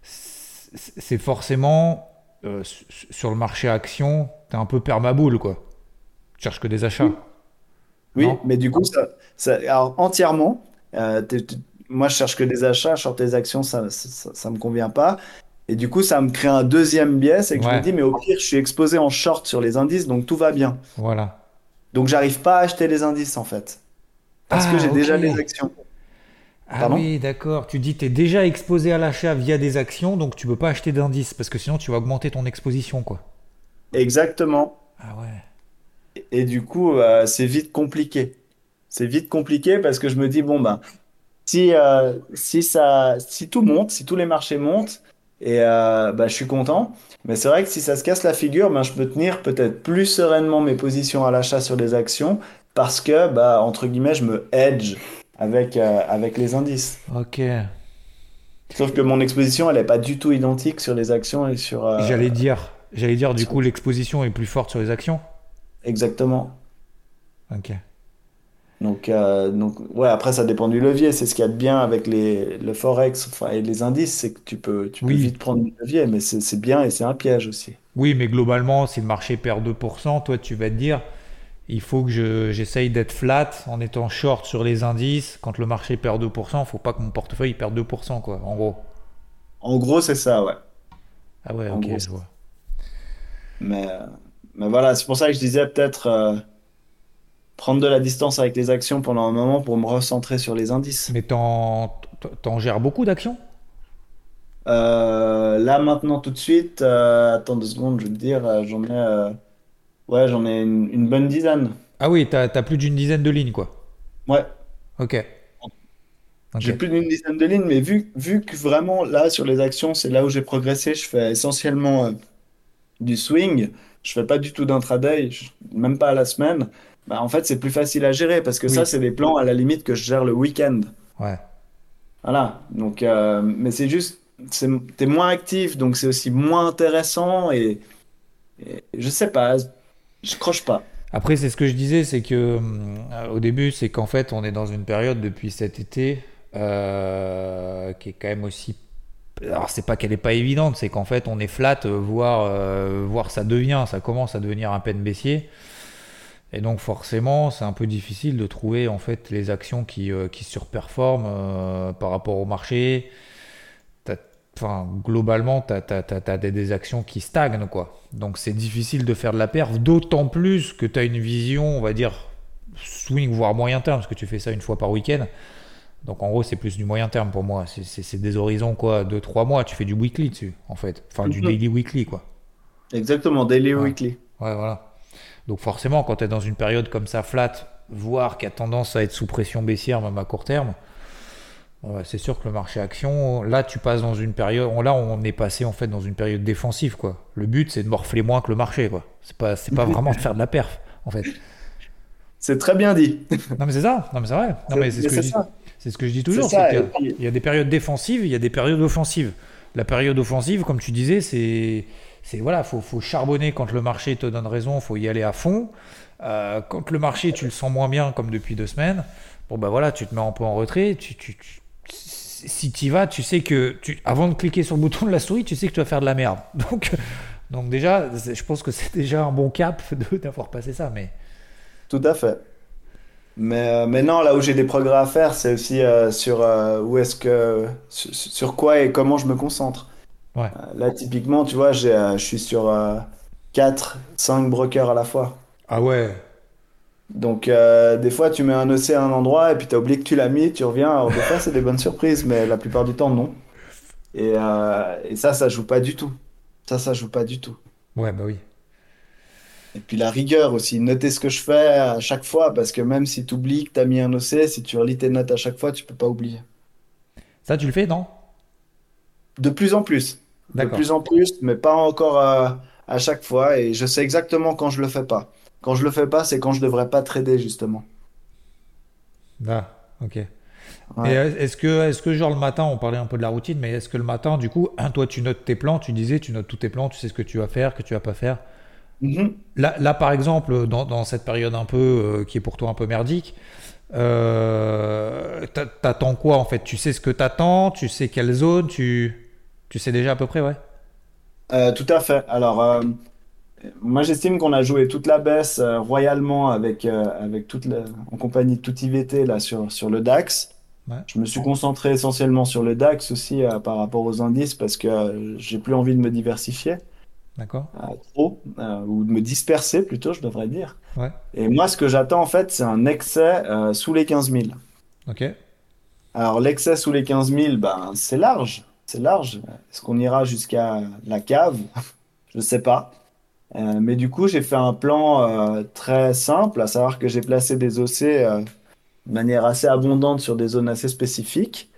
c'est forcément, euh, sur le marché action, tu es un peu permaboule, quoi. Tu cherches que des achats. oui, Non mais du coup, ça, ça- alors, entièrement, euh, moi, je cherche que des achats. Short des actions, ça, ça me convient pas. Et du coup, ça me crée un deuxième biais. C'est que je me dis, mais au pire, je suis exposé en short sur les indices, donc tout va bien. Voilà. Donc, j'arrive pas à acheter les indices, en fait. Parce que Ah, j'ai déjà les actions. Ah oui, d'accord. Tu dis tu es déjà exposé à l'achat via des actions, donc tu peux pas acheter d'indices, parce que sinon tu vas augmenter ton exposition, quoi. Exactement. Ah ouais. Et du coup, euh, c'est vite compliqué. C'est vite compliqué parce que je me dis, bon, ben, si, euh, si ça, si tout monte, si tous les marchés montent, et euh, bah, je suis content. Mais c'est vrai que si ça se casse la figure, ben, je peux tenir peut-être plus sereinement mes positions à l'achat sur des actions parce que, bah, entre guillemets, je me hedge avec, euh, avec les indices. Ok. Sauf que mon exposition, elle n'est pas du tout identique sur les actions et sur... euh, J'allais dire, j'allais dire, du coup, l'exposition est plus forte sur les actions? Exactement. Ok. Donc, euh, donc, ouais, après, ça dépend du levier. C'est ce qu'il y a de bien avec les, le Forex enfin, et les indices, c'est que tu peux, tu peux Oui. vite prendre du levier, mais c'est c'est bien et c'est un piège aussi. Oui, mais globalement, si le marché perd 2%, toi, tu vas te dire, il faut que je- j'essaye d'être flat en étant short sur les indices. Quand le marché perd 2%, faut pas que mon portefeuille perde 2%, quoi, en gros. En gros, c'est ça, ouais. Ah ouais, En ok, gros, je vois. Mais, euh, mais voilà, c'est pour ça que je disais peut-être euh, prendre de la distance avec les actions pendant un moment pour me recentrer sur les indices. Mais t'en t'en gères beaucoup d'actions? Euh, là, maintenant, tout de suite, euh, attends deux secondes, je vais te dire, euh, j'en ai, euh, ouais, j'en ai une, une bonne dizaine. Ah oui, t'as, t'as plus d'une dizaine de lignes, quoi. Ouais. Ok. J'ai plus d'une dizaine de lignes, mais vu, vu que vraiment là sur les actions, c'est là où j'ai progressé, je fais essentiellement euh, du swing, je fais pas du tout d'intraday, même pas à la semaine. Bah, en fait, c'est plus facile à gérer parce que ça, c'est des plans à la limite que je gère le week-end. Ouais. Voilà. Donc, euh, mais c'est juste, t'es moins actif, donc c'est aussi moins intéressant et, et je sais pas, je croche pas. Après, c'est ce que je disais, c'est que euh, au début, c'est qu'en fait, on est dans une période depuis cet été euh, qui est quand même aussi. Alors, c'est pas qu'elle est pas évidente, c'est qu'en fait, on est flat, voire, euh, voire ça devient, ça commence à devenir un peine baissier. Et donc, forcément, c'est un peu difficile de trouver en fait les actions qui, euh, qui surperforment euh, par rapport au marché. Enfin, globalement, tu as, des, des actions qui stagnent, quoi. Donc, c'est difficile de faire de la perf, d'autant plus que tu as une vision, on va dire, swing, voire moyen terme, parce que tu fais ça une fois par week-end. Donc en gros, c'est plus du moyen terme pour moi. C'est- des horizons, quoi, 2-3 mois. Tu fais du weekly dessus, en fait. Enfin, du Mhm. daily weekly, quoi. Exactement, daily Ouais. weekly. Ouais, voilà. Donc forcément, quand tu es dans une période comme ça, flat, voire qui a tendance à être sous pression baissière, même à court terme, c'est sûr que le marché action, là, tu passes dans une période. Là, on est passé en fait dans une période défensive, quoi. Le but, c'est de morfler moins que le marché, quoi. C'est pas, c'est pas vraiment de faire de la perf, en fait. C'est très bien dit. Non, mais c'est ça. Non, mais c'est vrai. Non, mais c'est ce que je dis. ça. C'est ce que je dis toujours. Ça, Il y a des périodes défensives, il y a des périodes offensives. La période offensive, comme tu disais, c'est, c'est voilà, faut, faut charbonner quand le marché te donne raison, faut y aller à fond. Euh, quand le marché, tu le sens moins bien, comme depuis deux semaines, bon bah voilà, tu te mets un peu en retrait. Tu, tu, si tu y vas, tu sais que, tu, avant de cliquer sur le bouton de la souris, tu sais que tu vas faire de la merde. Donc, donc déjà, je pense que c'est déjà un bon cap d'avoir passé ça. Mais Tout à fait. Mais, euh, mais non, là où j'ai des progrès à faire, c'est aussi euh, sur où est-ce que sur quoi et comment je me concentre. Ouais. Euh, là, typiquement, tu vois, j'ai, euh, je suis sur euh, 4, 5 brokers à la fois. ah ouais, Donc, euh, des fois, tu mets un OC à un endroit et puis tu as oublié que tu l'as mis, tu reviens. Alors, des fois, c'est des bonnes surprises, mais la plupart du temps, non. Et, et ça, ça joue pas du tout. Ça, ça joue pas du tout. ouais bah oui. Et puis la rigueur aussi, noter ce que je fais à chaque fois, parce que même si tu oublies que tu as mis un OC, si tu relis tes notes à chaque fois, tu peux pas oublier. Ça, tu le fais, non? De plus en plus. De plus en plus, mais pas encore à chaque fois. Et je sais exactement quand je le fais pas. Quand je le fais pas, c'est quand je devrais pas trader, justement. Ah, ok. Ouais. Euh, est-ce que, est-ce que genre le matin, on parlait un peu de la routine, mais est-ce que le matin, du coup, hein, toi tu notes tes plans, tu disais, tu notes tous tes plans, tu sais ce que tu vas faire, que tu vas pas faire? Mhm. Là, là par exemple, dans, dans cette période un peu euh, qui est pour toi un peu merdique, euh, t'a- t'attends quoi en fait? Tu sais ce que t'attends, tu sais quelle zone, tu, tu sais déjà à peu près, ouais. Euh, tout à fait. Alors, euh, moi, j'estime qu'on a joué toute la baisse euh, royalement avec, euh, avec toute la- en compagnie de tout IVT là, sur, sur le DAX. Ouais. Je me suis concentré essentiellement sur le DAX aussi par rapport aux indices parce que j'ai plus envie de me diversifier D'accord. trop ou de me disperser plutôt, je devrais dire. Ouais. Et moi, ce que j'attends en fait, c'est un excès sous les 15 000. Ok. Alors, l'excès sous les 15 000, ben, c'est large. C'est large. Est-ce qu'on ira jusqu'à la cave? Je sais pas. Euh, mais du coup, j'ai fait un plan euh, très simple, à savoir que j'ai placé des OC euh, de manière assez abondante sur des zones assez spécifiques.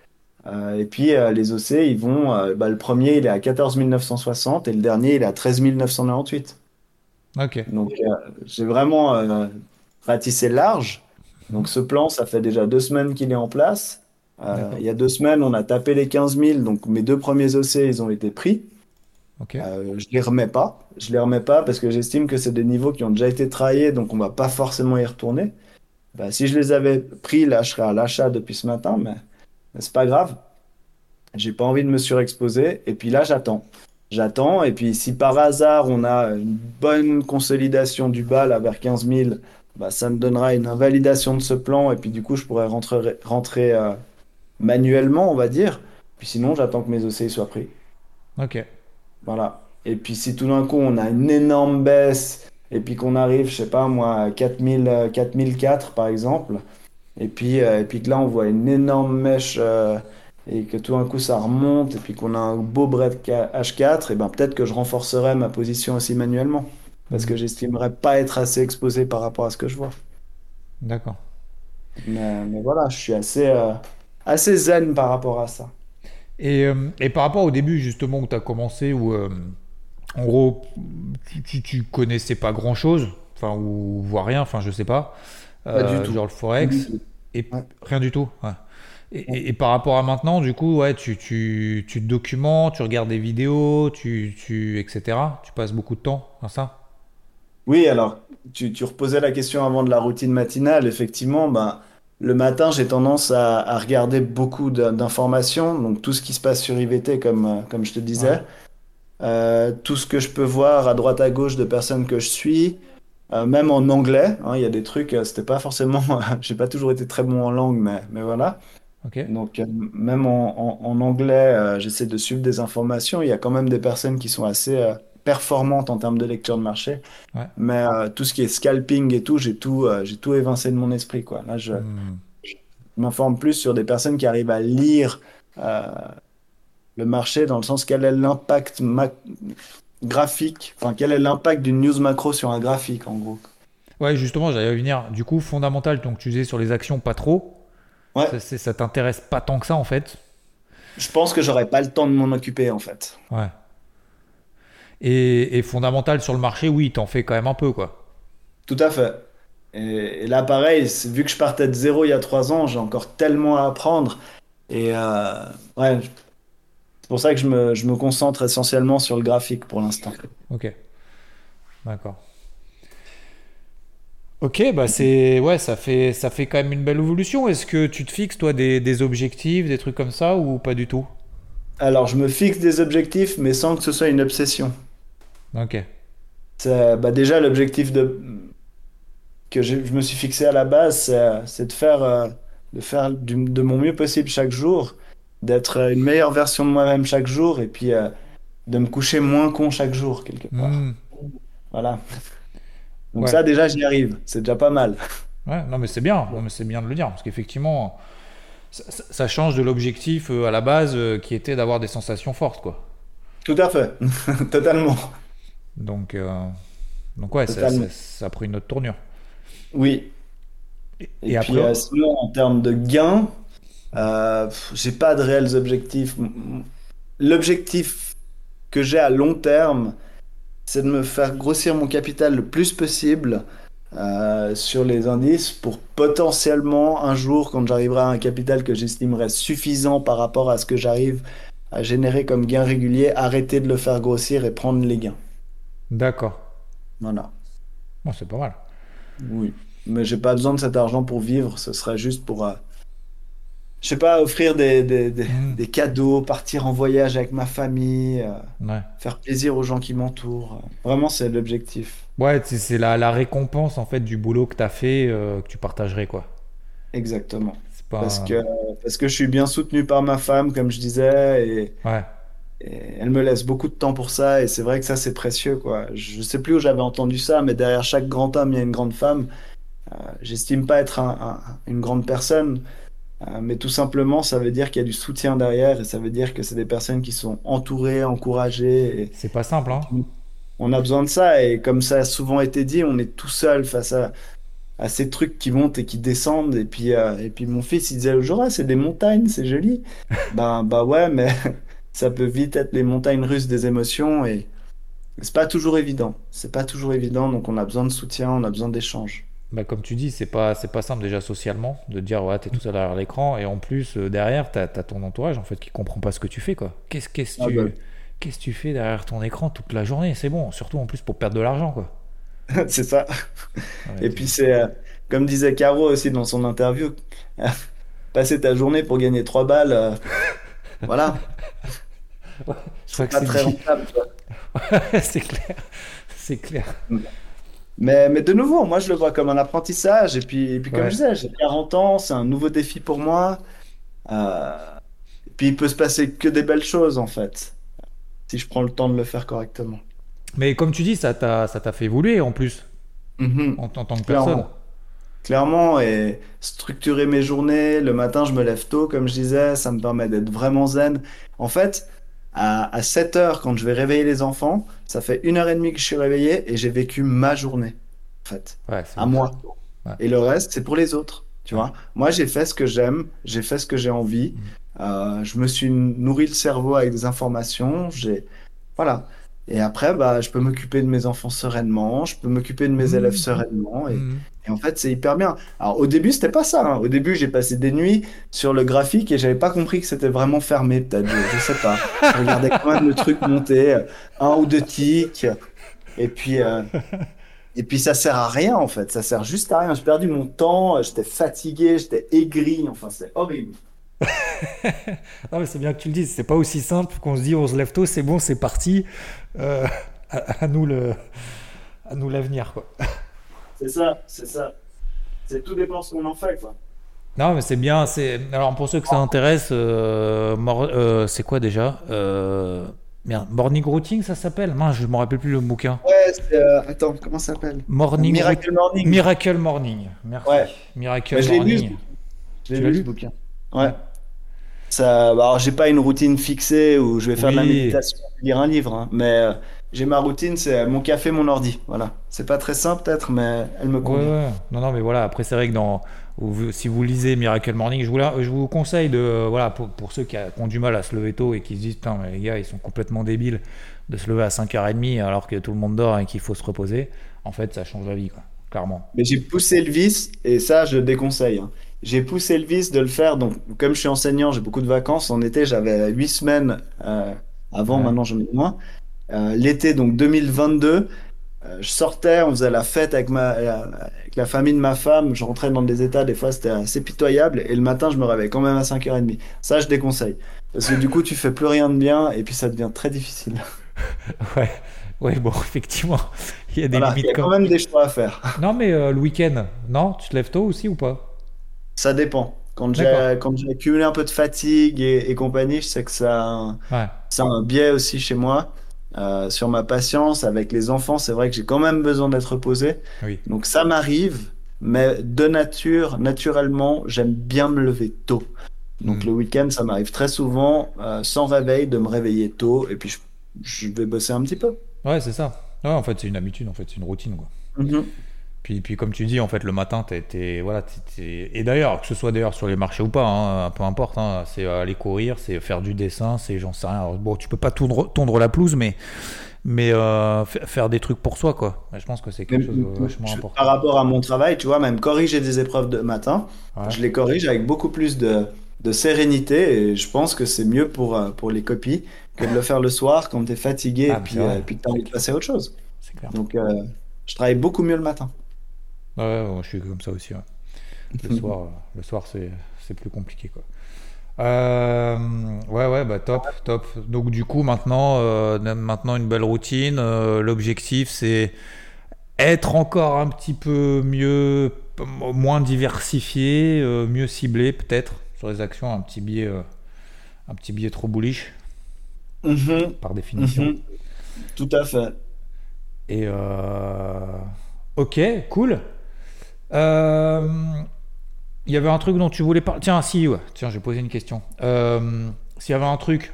Et puis, les OC, ils vont. bah, le premier, il est à 14 960 et le dernier, il est à 13 998. Ok. Donc, j'ai vraiment ratissé large. Donc, ce plan, ça fait déjà deux semaines qu'il est en place. Euh, il y a deux semaines, on a tapé les 15 000. Donc, mes deux premiers OC, ils ont été pris. Ok. Euh, je les remets pas. Je les remets pas parce que j'estime que c'est des niveaux qui ont déjà été travaillés. Donc, on va pas forcément y retourner. Bah, si je les avais pris, là, je serais à l'achat depuis ce matin. Mais, mais c'est pas grave. J'ai pas envie de me surexposer. Et puis là, j'attends. J'attends. Et puis, si par hasard, on a une bonne consolidation du bas, là, vers 15 000, bah, ça me donnera une invalidation de ce plan. Et puis, du coup, je pourrais rentrer, rentrer euh, manuellement, on va dire. Puis sinon, j'attends que mes OCI soient pris. Ok. Voilà. Et puis, si tout d'un coup, on a une énorme baisse, et puis qu'on arrive, je sais pas, moi, à 4000, euh, 4004, par exemple, et puis, euh, et puis que là, on voit une énorme mèche, euh, et que tout d'un coup, ça remonte, et puis qu'on a un beau break H4, et ben peut-être que je renforcerai ma position aussi manuellement. Parce que j'estimerais pas être assez exposé par rapport à ce que je vois. D'accord. Mais, mais voilà, je suis assez, euh, assez zen par rapport à ça. Et, euh, et par rapport au début, justement, où tu as commencé, où euh, en gros, tu, tu, tu connaissais pas grand-chose, enfin, ou voire rien, enfin, je sais pas, Pas du euh, tout. genre le Forex, Du et Ouais. rien du tout. ouais. Et, et- et par rapport à maintenant, du coup, ouais, tu, tu, tu te documentes, tu regardes des vidéos, tu, tu, etc. Tu passes beaucoup de temps à ça? Oui, alors, tu, tu reposais la question avant de la routine matinale. Effectivement, ben, le matin, j'ai tendance à, à regarder beaucoup d'in- d'informations. Donc, tout ce qui se passe sur IVT, comme, euh, comme je te disais. Ouais. Euh, tout ce que je peux voir à droite à gauche de personnes que je suis. Euh, même en anglais. hein, Il y a des trucs, c'était pas forcément. J'ai pas toujours été très bon en langue, mais, mais voilà. Donc, même en, en- en anglais, j'essaie de suivre des informations. Il y a quand même des personnes qui sont assez performantes en termes de lecture de marché. Ouais. Mais euh, tout ce qui est scalping et tout, j'ai tout, euh, j'ai tout évincé de mon esprit, quoi. Là, je, Hmm. m'informe plus sur des personnes qui arrivent à lire euh, le marché dans le sens quel est l'impact graphique, enfin quel est l'impact d'une news macro sur un graphique en gros. Ouais, justement, j'allais venir. Du coup, fondamental, donc tu disais sur les actions pas trop. Ouais. Ça, ça t'intéresse pas tant que ça en fait? Je pense que j'aurais pas le temps de m'en occuper en fait. Ouais. Et, et fondamental sur le marché, oui, t'en fais quand même un peu quoi. Tout à fait. Et, là, pareil, vu que je partais de zéro il y a trois ans, j'ai encore tellement à apprendre. Et euh, ouais, c'est pour ça que je me, je me, concentre essentiellement sur le graphique pour l'instant. Ok. D'accord. Ok, bah c'est ouais, ça fait ça fait quand même une belle évolution. Est-ce que tu te fixes toi des, des, objectifs, des trucs comme ça ou pas du tout? Alors je me fixe des objectifs, mais sans que ce soit une obsession. Ok. Bah déjà l'objectif de que je, me suis fixé à la base, c'est de faire, euh, de, faire de mon mieux possible chaque jour, d'être une meilleure version de moi-même chaque jour, et puis euh, de me coucher moins con chaque jour, quelque part. Hmm. Voilà. Donc ça, déjà, j'y arrive. C'est déjà pas mal. Ouais, non, mais c'est bien. mais c'est bien de le dire, parce qu'effectivement, ça, change de l'objectif euh, à la base qui était d'avoir des sensations fortes, quoi. Tout à fait. Totalement. Donc, donc ouais, ça, ça, a pris une autre tournure. Oui. Et, puis euh, sinon, en termes de gains, euh, j'ai pas de réels objectifs. L'objectif que j'ai à long terme, c'est de me faire grossir mon capital le plus possible euh, sur les indices pour potentiellement un jour, quand j'arriverai à un capital que j'estimerais suffisant par rapport à ce que j'arrive à générer comme gain régulier, arrêter de le faire grossir et prendre les gains. D'accord. Voilà. Bon, c'est pas mal. Oui. Mais j'ai pas besoin de cet argent pour vivre. Ce serait juste pour, euh, je sais pas, offrir des, des, des, mm. des, cadeaux, partir en voyage avec ma famille, euh, faire plaisir aux gens qui m'entourent. Vraiment, c'est l'objectif. Ouais, c'est la, la, récompense en fait du boulot que tu as fait, euh, que tu partagerais quoi. Exactement. Parce, que, parce que je suis bien soutenu par ma femme, comme je disais, et, ouais. Et elle me laisse beaucoup de temps pour ça, et c'est vrai que ça, c'est précieux. Quoi. Je sais plus où j'avais entendu ça, mais derrière chaque grand homme, il y a une grande femme. Euh, j'estime pas être une grande personne, euh, mais tout simplement, ça veut dire qu'il y a du soutien derrière et ça veut dire que c'est des personnes qui sont entourées, encouragées. C'est pas simple, hein On a besoin de ça et comme ça a souvent été dit, on est tout seul face à, à ces trucs qui montent et qui descendent. Et puis, euh, et puis mon fils, il disait aujourd'hui, c'est des montagnes, c'est joli. ben, bah ouais, mais ça peut vite être les montagnes russes des émotions et c'est pas toujours évident. C'est pas toujours évident, donc on a besoin de soutien, on a besoin d'échanges. Bah, comme tu dis, c'est pas, c'est pas simple déjà socialement de dire ouais, t'es tout seul derrière l'écran et en plus euh, derrière t'as, as ton entourage en fait qui comprend pas ce que tu fais quoi. Qu'est-ce, qu'est-ce, ah tu, bah. qu'est-ce tu fais derrière ton écran toute la journée? C'est bon, surtout en plus pour perdre de l'argent quoi. c'est ça. et puis c'est euh, comme disait Caro aussi dans son interview, passer ta journée pour gagner 3 balles, euh, voilà. C'est pas très rentable. c'est clair, c'est clair. Mais, mais de nouveau, moi, je le vois comme un apprentissage. Et puis, et puis comme je disais, j'ai 40 ans, c'est un nouveau défi pour moi. Euh, et puis, il peut se passer que des belles choses, en fait, si je prends le temps de le faire correctement. Mais comme tu dis, ça t'a, ça t'a fait évoluer en plus, mm-hmm. en, tant que personne. Clairement, et structurer mes journées, le matin, je me lève tôt, comme je disais, ça me permet d'être vraiment zen. En fait, à, 7 heures, quand je vais réveiller les enfants, ça fait une heure et demie que je suis réveillé et j'ai vécu ma journée, en fait, à moi. Et le reste, c'est pour les autres, tu vois. Moi, j'ai fait ce que j'aime, j'ai fait ce que j'ai envie. Mm. Euh, je me suis nourri le cerveau avec des informations. J'ai, voilà. Et après, bah, je peux m'occuper de mes enfants sereinement, je peux m'occuper de mes mmh. élèves sereinement. Mmh. Et, en fait, c'est hyper bien. Alors, au début, c'était pas ça. Hein. Au début, j'ai passé des nuits sur le graphique et j'avais pas compris que c'était vraiment fermé, peut-être. Je, sais pas. Je regardais quand même le truc monter, euh, un ou deux tics. Et puis, euh, et puis, ça sert à rien, en fait. Ça sert juste à rien. J'ai perdu mon temps, j'étais fatigué, j'étais aigri. Enfin, c'est horrible. non, mais c'est bien que tu le dises. C'est pas aussi simple qu'on se dit on se lève tôt, c'est bon, c'est parti. Euh, à, nous le, à nous l'avenir, quoi. C'est ça, c'est ça. C'est tout dépend ce qu'on en fait, quoi. Non, mais c'est bien. C'est alors pour ceux que ça intéresse, euh, euh, c'est quoi déjà? Merde, Morning Routine, ça s'appelle? Mince, je me rappelle plus le bouquin. Ouais, c'est, attends, comment ça s'appelle? Morning Miracle Morning. Miracle Morning. Merci. Ouais. Miracle Morning. Je l'ai Tu l'as lu, lu? ce bouquin. Ouais. Ça, bah, alors, j'ai pas une routine fixée où je vais faire de la méditation, lire un livre, hein, mais euh, j'ai ma routine, c'est mon café, mon ordi. Voilà. C'est pas très simple peut-être, mais elle me convient. ouais. Non, non, mais voilà. Après, c'est vrai que dans, si vous lisez Miracle Morning, je vous, la- je vous conseille de, euh, voilà, pour, pour ceux qui, a- qui ont du mal à se lever tôt et qui se disent, putain, mais les gars, ils sont complètement débiles de se lever à 5h30 alors que tout le monde dort et qu'il faut se reposer. En fait, ça change la vie, quoi. Clairement. Mais j'ai poussé le vice, et ça, je le déconseille. hein. J'ai poussé le vice de le faire. Donc, comme je suis enseignant, j'ai beaucoup de vacances. En été, j'avais huit semaines euh, avant, Ouais. maintenant j'en ai moins. Euh, l'été, donc 2022, euh, je sortais, on faisait la fête avec, ma, avec la famille de ma femme. Je rentrais dans des états, des fois c'était assez pitoyable. Et le matin, je me réveille quand même à 5h30. Ça, je déconseille. Parce que du coup, tu fais plus rien de bien, et puis ça devient très difficile. Ouais. Ouais, bon, effectivement, il y a des Voilà, il y limites a quand même des choix à faire. Non, mais euh, le week-end, non? Tu te lèves tôt aussi ou pas? Ça dépend. Quand j'ai quand j'ai accumulé un peu de fatigue et, et compagnie, je sais que ça a un, Ouais. ça a un biais aussi chez moi euh, sur ma patience avec les enfants. C'est vrai que j'ai quand même besoin d'être reposé. Oui. Donc ça m'arrive, mais de nature, naturellement, j'aime bien me lever tôt. Donc Mm. le week-end, ça m'arrive très souvent, euh, sans réveil, de me réveiller tôt et puis je, je vais bosser un petit peu. Ouais, c'est ça. Ouais, en fait, c'est une habitude, en fait, c'est une routine, quoi. Mhm. Puis, puis comme tu dis, en fait, le matin, t'es, t'es- voilà, t'es- et d'ailleurs, que ce soit d'ailleurs sur les marchés ou pas, hein, peu importe, hein, c'est aller courir, c'est faire du dessin, c'est j'en sais rien. Alors, bon, tu peux pas tondre, tondre la pelouse, mais, mais euh, fa- faire des trucs pour soi, quoi. Je pense que c'est quelque chose de vachement Je- important. Par rapport à mon travail, tu vois, même corriger des épreuves de matin, Ouais. je les corrige avec beaucoup plus de, de sérénité et je pense que c'est mieux pour, euh, pour les copies que de le faire le soir quand tu es fatigué Ah, et puis, euh, et puis que tu as envie de passer à autre chose. C'est clair. Donc, euh, je travaille beaucoup mieux le matin. Ouais, je suis comme ça aussi. ouais. Le soir, le soir, c'est, plus compliqué, quoi. Euh, ouais, ouais, bah top, top. Donc du coup, maintenant, euh, maintenant une belle routine. euh, l'objectif, c'est être encore un petit peu mieux, moins diversifié, mieux ciblé peut-être sur les actions, un petit biais, un petit biais trop bullish Mhm, par définition. mhm. Tout à fait. Et ok, cool. Euh, Il y avait un truc dont tu voulais parler. Tiens, si, ouais. Tiens, j'ai une question. Euh, S'il y avait un truc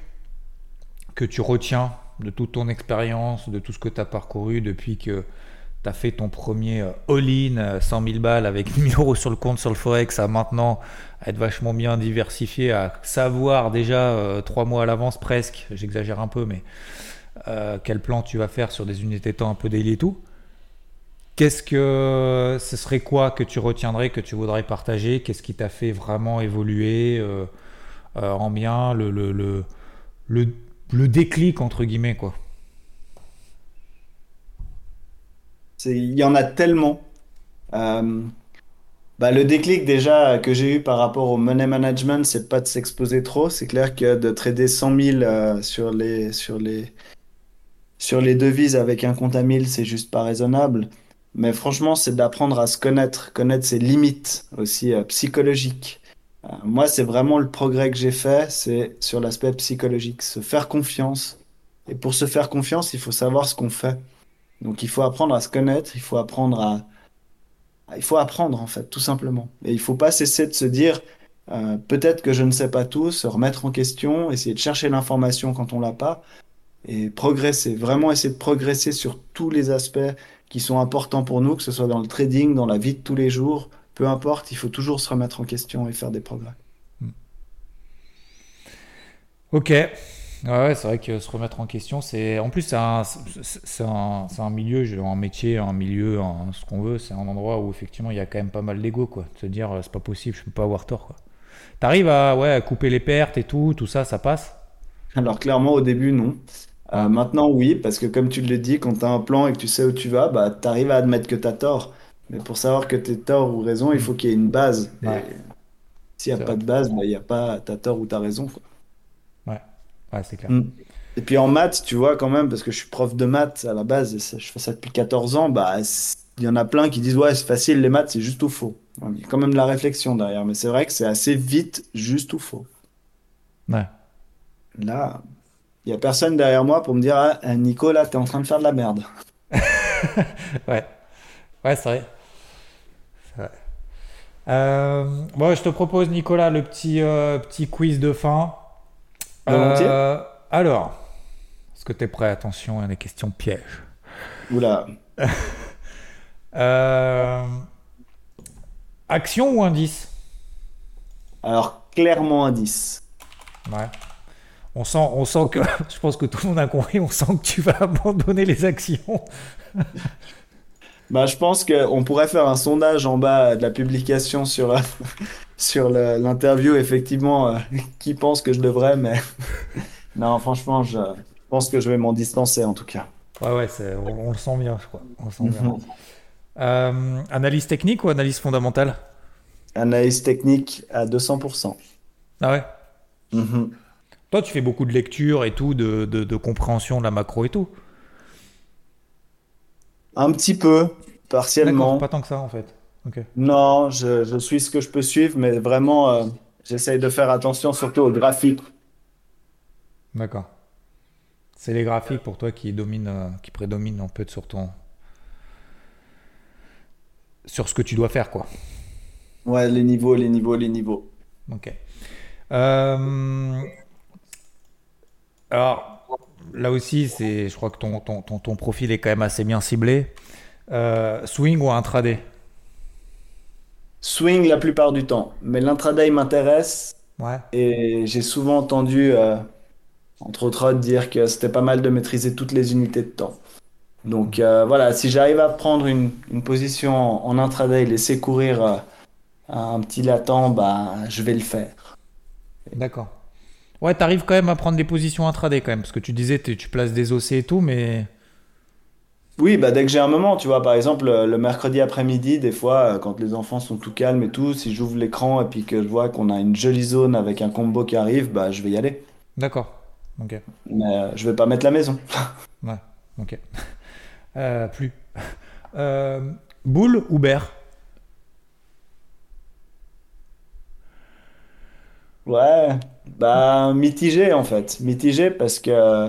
que tu retiens de toute ton expérience, de tout ce que tu as parcouru depuis que tu as fait ton premier euh, all-in, euh, 100 000 balles avec 1000 euros sur le compte sur le Forex, à maintenant être vachement bien diversifié, à savoir déjà euh, trois mois à l'avance presque, j'exagère un peu, mais euh, quel plan tu vas faire sur des unités temps un peu daily et tout. Qu'est-ce que ce serait quoi que tu retiendrais, que tu voudrais partager? Qu'est-ce qui t'a fait vraiment évoluer euh, euh, en bien le, le, le, le, déclic entre guillemets quoi? Il y en a tellement. Euh, bah, le déclic déjà que j'ai eu par rapport au money management, c'est pas de s'exposer trop. C'est clair que de trader 100 000 euh, sur les, sur les, sur les devises avec un compte à 1000, c'est juste pas raisonnable. Mais franchement, c'est d'apprendre à se connaître, connaître ses limites aussi euh, psychologiques. Euh, moi, c'est vraiment le progrès que j'ai fait, c'est sur l'aspect psychologique, se faire confiance. Et pour se faire confiance, il faut savoir ce qu'on fait. Donc il faut apprendre à se connaître, il faut apprendre à... Il faut apprendre en fait, tout simplement. Et il faut pas cesser de se dire, euh, peut-être que je ne sais pas tout, se remettre en question, essayer de chercher l'information quand on l'a pas, et progresser, vraiment essayer de progresser sur tous les aspects qui sont importants pour nous, que ce soit dans le trading, dans la vie de tous les jours, peu importe, il faut toujours se remettre en question et faire des progrès. Ok. Ouais, ouais, c'est vrai que se remettre en question, c'est en plus c'est un, un, un milieu, un métier, un milieu, un- ce qu'on veut, c'est un endroit où effectivement il y a quand même pas mal d'ego quoi. De se dire euh, c'est pas possible, je peux pas avoir tort quoi. T'arrives à ouais à couper les pertes et tout, tout ça, ça passe? Alors clairement au début non. Euh, maintenant oui, parce que comme tu le dis, quand tu as un plan et que tu sais où tu vas, bah, tu arrives à admettre que tu as tort. Mais pour savoir que tu tort ou raison, il faut qu'il y ait une base. Ouais. s'il n'y C'est a pas vrai. de base, bah, il y a pas t'as tort ou t'as raison, quoi. Ouais, ouais, c'est clair. Mm. Et puis en maths, tu vois quand même, parce que je suis prof de maths à la base, et ça- je fais ça depuis 14 ans, bah, il y en a plein qui disent ouais c'est facile les maths, c'est juste ou faux. Ouais, Il y a quand même de la réflexion derrière, mais c'est vrai que c'est assez vite juste ou faux. Ouais. Là, il y a personne derrière moi pour me dire ah, Nico là t'es en train de faire de la merde. Ouais, ouais, c'est vrai. Vrai. Euh, bon, je te propose, Nicolas, le petit, euh, petit quiz de fin. Euh, alors, est-ce que tu es prêt? Attention, il y a des questions pièges. Oula. Action ou indice? Alors, clairement 10. Ouais. On sent, on sent que, je pense que tout le monde a compris, on sent que tu vas abandonner les actions. Bah, je pense qu'on pourrait faire un sondage en bas de la publication sur, la- sur l'interview, effectivement, euh, qui pense que je devrais, mais non, franchement, je pense que je vais m'en distancer en tout cas. Ouais, ouais, on le sent bien, je crois. On le sent bien. Mhm. Euh, analyse technique ou analyse fondamentale? Analyse technique à 200%. Ah ouais? Mhm. Toi, tu fais beaucoup de lecture et tout, de, de, de compréhension de la macro et tout. Un petit peu, partiellement. pas tant que ça en fait. Non, je, je suis ce que je peux suivre, mais vraiment, euh, j'essaye de faire attention surtout aux graphiques. D'accord. C'est les graphiques pour toi qui dominent, euh, qui prédominent un peu sur ton, sur ce que tu dois faire, quoi. Ouais, les niveaux, les niveaux, les niveaux. Ok. Euh, alors, là aussi, c'est, je crois que ton, ton, ton, ton profil est quand même assez bien ciblé. Euh, swing ou intraday? Swing la plupart du temps, mais l'intraday m'intéresse Ouais. et j'ai souvent entendu, euh, entre autres, dire que c'était pas mal de maîtriser toutes les unités de temps. Donc euh, voilà, si j'arrive à prendre une, une position en, en intraday, laisser courir un petit latent, bah, je vais le faire. D'accord. Ouais, t'arrives quand même à prendre des positions intraday quand même, parce que tu disais tu places des OC et tout, mais Oui, bah dès que j'ai un moment, tu vois, par exemple, le le mercredi après-midi, des fois, euh, quand les enfants sont tout calmes et tout, si j'ouvre l'écran et puis que je vois qu'on a une jolie zone avec un combo qui arrive, bah je vais y aller. d'accord. Ok. Mais euh, je vais pas mettre la maison. Ouais. Ok. Euh, plus. Euh, boule ou bear? Ouais, bah mitigé en fait, mitigé parce que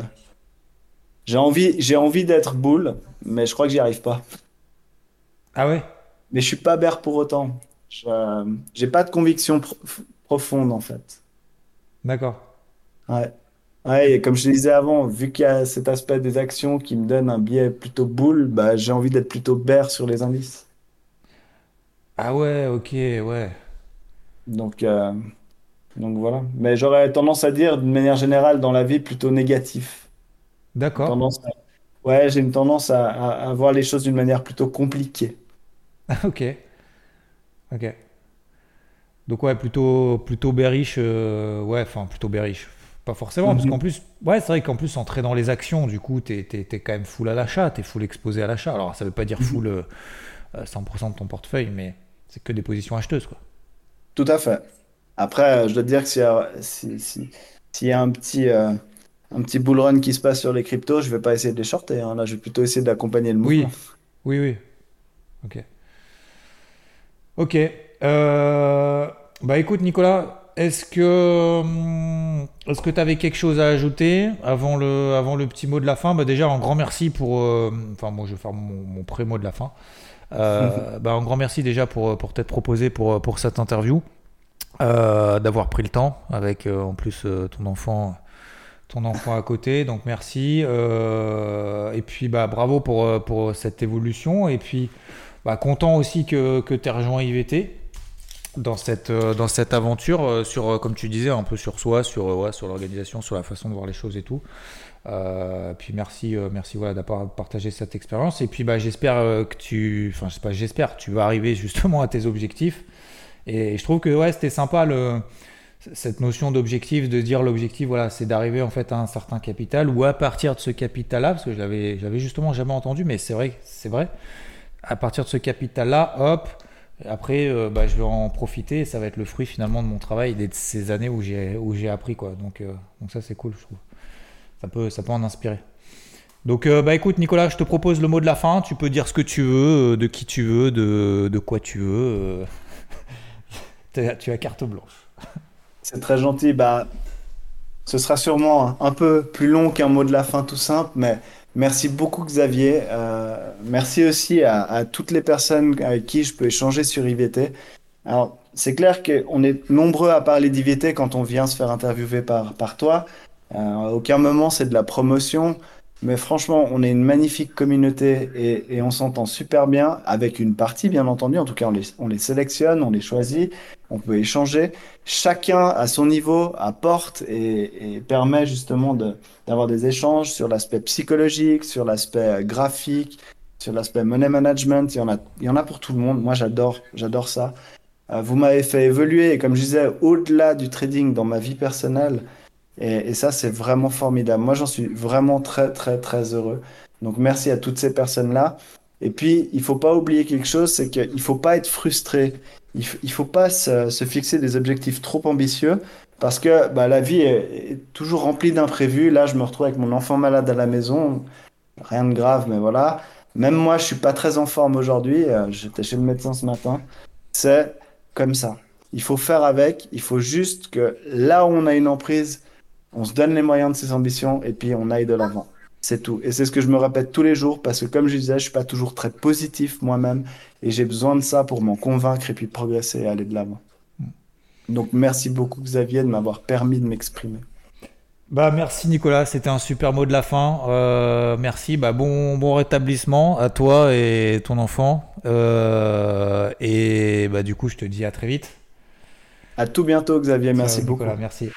j'ai envie, j'ai envie d'être boule, mais je crois que j'y arrive pas. Ah ouais? Mais je suis pas bear pour autant. J'ai pas de conviction pro- profonde en fait. D'accord. Ouais. Ouais, et comme je te disais avant, vu qu'il y a cet aspect des actions qui me donne un biais plutôt boule, bah j'ai envie d'être plutôt bear sur les indices. Ah ouais, ok, ouais. Donc, euh, donc voilà. Mais j'aurais tendance à dire d'une manière générale dans la vie plutôt négatif. D'accord. Tendance à- Ouais, j'ai une tendance à, à- à voir les choses d'une manière plutôt compliquée. Ok. Ok. Donc ouais, plutôt plutôt bearish, euh, ouais, enfin plutôt bearish. Pas forcément, parce Mhm. qu'en plus, ouais, c'est vrai qu'en plus, entrer dans les actions, du coup, t'es, t'es, t'es quand même full à l'achat, t'es full exposé à l'achat. Alors, ça veut pas dire Mhm. full euh, euh, 100% de ton portefeuille, mais c'est que des positions acheteuses, quoi. Tout à fait. Après, je dois te dire que s'il y a, si- si- y a un petit, euh, un petit bull run qui se passe sur les cryptos, je vais pas essayer de les shorter. hein. Là, je vais plutôt essayer d'accompagner le Oui, mouvement. oui, oui. Ok. Ok. Euh, bah écoute, Nicolas, est-ce que hum, est-ce que tu avais quelque chose à ajouter avant le, avant le petit mot de la fin? Bah déjà, un grand merci pour. euh, enfin, moi, je vais faire mon, mon pré-mot de la fin. Euh, bah, un grand merci déjà pour, pour t'être proposé pour, pour cette interview, euh, d'avoir pris le temps avec euh, en plus euh, ton enfant ton enfant à côté, donc merci. Et puis bah, bravo pour, pour cette évolution. Et puis bah, content aussi que, que tu aies rejoint IVT dans cette, dans cette aventure, sur, comme tu disais, un peu sur soi, sur, ouais, sur l'organisation, sur la façon de voir les choses et tout. Puis merci, merci voilà, d'avoir partagé cette expérience. Et puis bah, j'espère que tu, enfin je pas, j'espère, tu vas arriver justement à tes objectifs. Et je trouve que ouais, c'était sympa le, cette notion d'objectif, de dire l'objectif, voilà, c'est d'arriver en fait à un certain capital ou à partir de ce capital-là, parce que je l'avais, j'avais justement jamais entendu, mais c'est vrai, c'est vrai. À partir de ce capital-là, hop, après, euh, bah, je vais en profiter et ça va être le fruit finalement de mon travail et de ces années où j'ai, où j'ai appris quoi. Donc, euh, donc ça c'est cool, je trouve. Ça peut, ça peut en inspirer. Donc, euh, bah écoute, Nicolas, je te propose le mot de la fin. Tu peux dire ce que tu veux, de qui tu veux, de, de quoi tu veux. Tu as carte blanche. C'est très gentil. Bah, ce sera sûrement un, peu plus long qu'un mot de la fin tout simple, mais merci beaucoup Xavier. Euh, merci aussi à, à toutes les personnes avec qui je peux échanger sur IVT. Alors, c'est clair qu'on est nombreux à parler d'IVT quand on vient se faire interviewer par, par toi. Euh, à aucun moment c'est de la promotion, mais franchement, on est une magnifique communauté et, on s'entend super bien avec une partie, bien entendu. En tout cas, on les, on les sélectionne, on les choisit, on peut échanger. Chacun à son niveau apporte et, et permet justement d'avoir des échanges sur l'aspect psychologique, sur l'aspect graphique, sur l'aspect money management. Il y en a, il y en a pour tout le monde. Moi, j'adore, j'adore ça. Euh, vous m'avez fait évoluer, et comme je disais, au-delà du trading dans ma vie personnelle. Et, ça, c'est vraiment formidable. Moi, j'en suis vraiment très, très, très heureux. Donc, merci à toutes ces personnes-là. Et puis, il faut pas oublier quelque chose, c'est qu'il faut pas être frustré. Il, il faut pas se, fixer des objectifs trop ambitieux parce que bah, la vie est, toujours remplie d'imprévus. Là, je me retrouve avec mon enfant malade à la maison. Rien de grave, mais voilà. Même moi, je suis pas très en forme aujourd'hui. Euh, J'étais chez le médecin ce matin. C'est comme ça. Il faut faire avec. Il faut juste que là où on a une emprise, on se donne les moyens de ses ambitions et puis on aille de l'avant. C'est tout. Et c'est ce que je me répète tous les jours parce que comme je disais, je suis pas toujours très positif moi-même et j'ai besoin de ça pour m'en convaincre et puis progresser et aller de l'avant. Donc merci beaucoup Xavier de m'avoir permis de m'exprimer. Bah merci Nicolas, c'était un super mot de la fin. Euh, merci, bah bon bon rétablissement à toi et ton enfant. Euh, et bah du coup je te dis à très vite. À tout bientôt Xavier, merci Ciao, beaucoup. Nicolas, merci.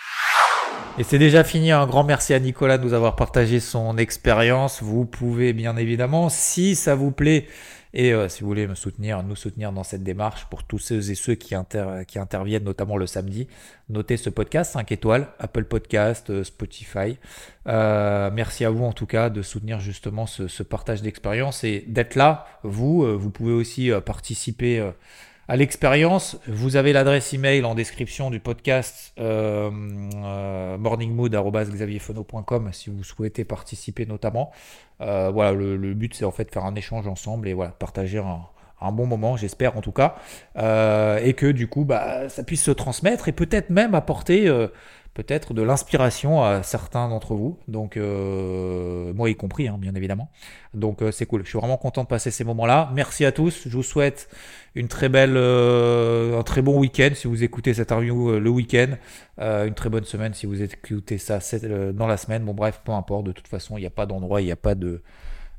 Et c'est déjà fini. Un grand merci à Nicolas de nous avoir partagé son expérience. Vous pouvez bien évidemment, si ça vous plaît, et euh, si vous voulez me soutenir, nous soutenir dans cette démarche pour tous ceux et ceux qui, inter qui interviennent, notamment le samedi, notez ce podcast 5 étoiles, Apple Podcast, euh, Spotify. Euh, merci à vous en tout cas de soutenir justement ce, ce partage d'expérience et d'être là. Vous, vous pouvez aussi participer à l'expérience. Vous avez l'adresse email en description du podcast euh, euh, morningmood.xavierfono.com si vous souhaitez participer notamment. Euh, voilà, le, but c'est en fait faire un échange ensemble et voilà, partager un, un bon moment, j'espère en tout cas, euh, et que du coup bah, ça puisse se transmettre et peut-être même apporter euh, peut-être de l'inspiration à certains d'entre vous, donc euh, moi y compris hein, bien évidemment. Donc euh, c'est cool, je suis vraiment content de passer ces moments-là. Merci à tous, je vous souhaite une très belle, euh, un très bon week-end si vous écoutez cette interview euh, le week-end, euh, une très bonne semaine si vous écoutez ça euh, dans la semaine. Bon bref, peu importe, de toute façon il n'y a pas d'endroit, il n'y a pas de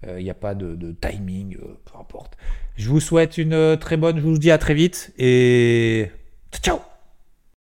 il n'y a pas de, de timing, peu importe. Je vous souhaite une très bonne, je vous dis à très vite et ciao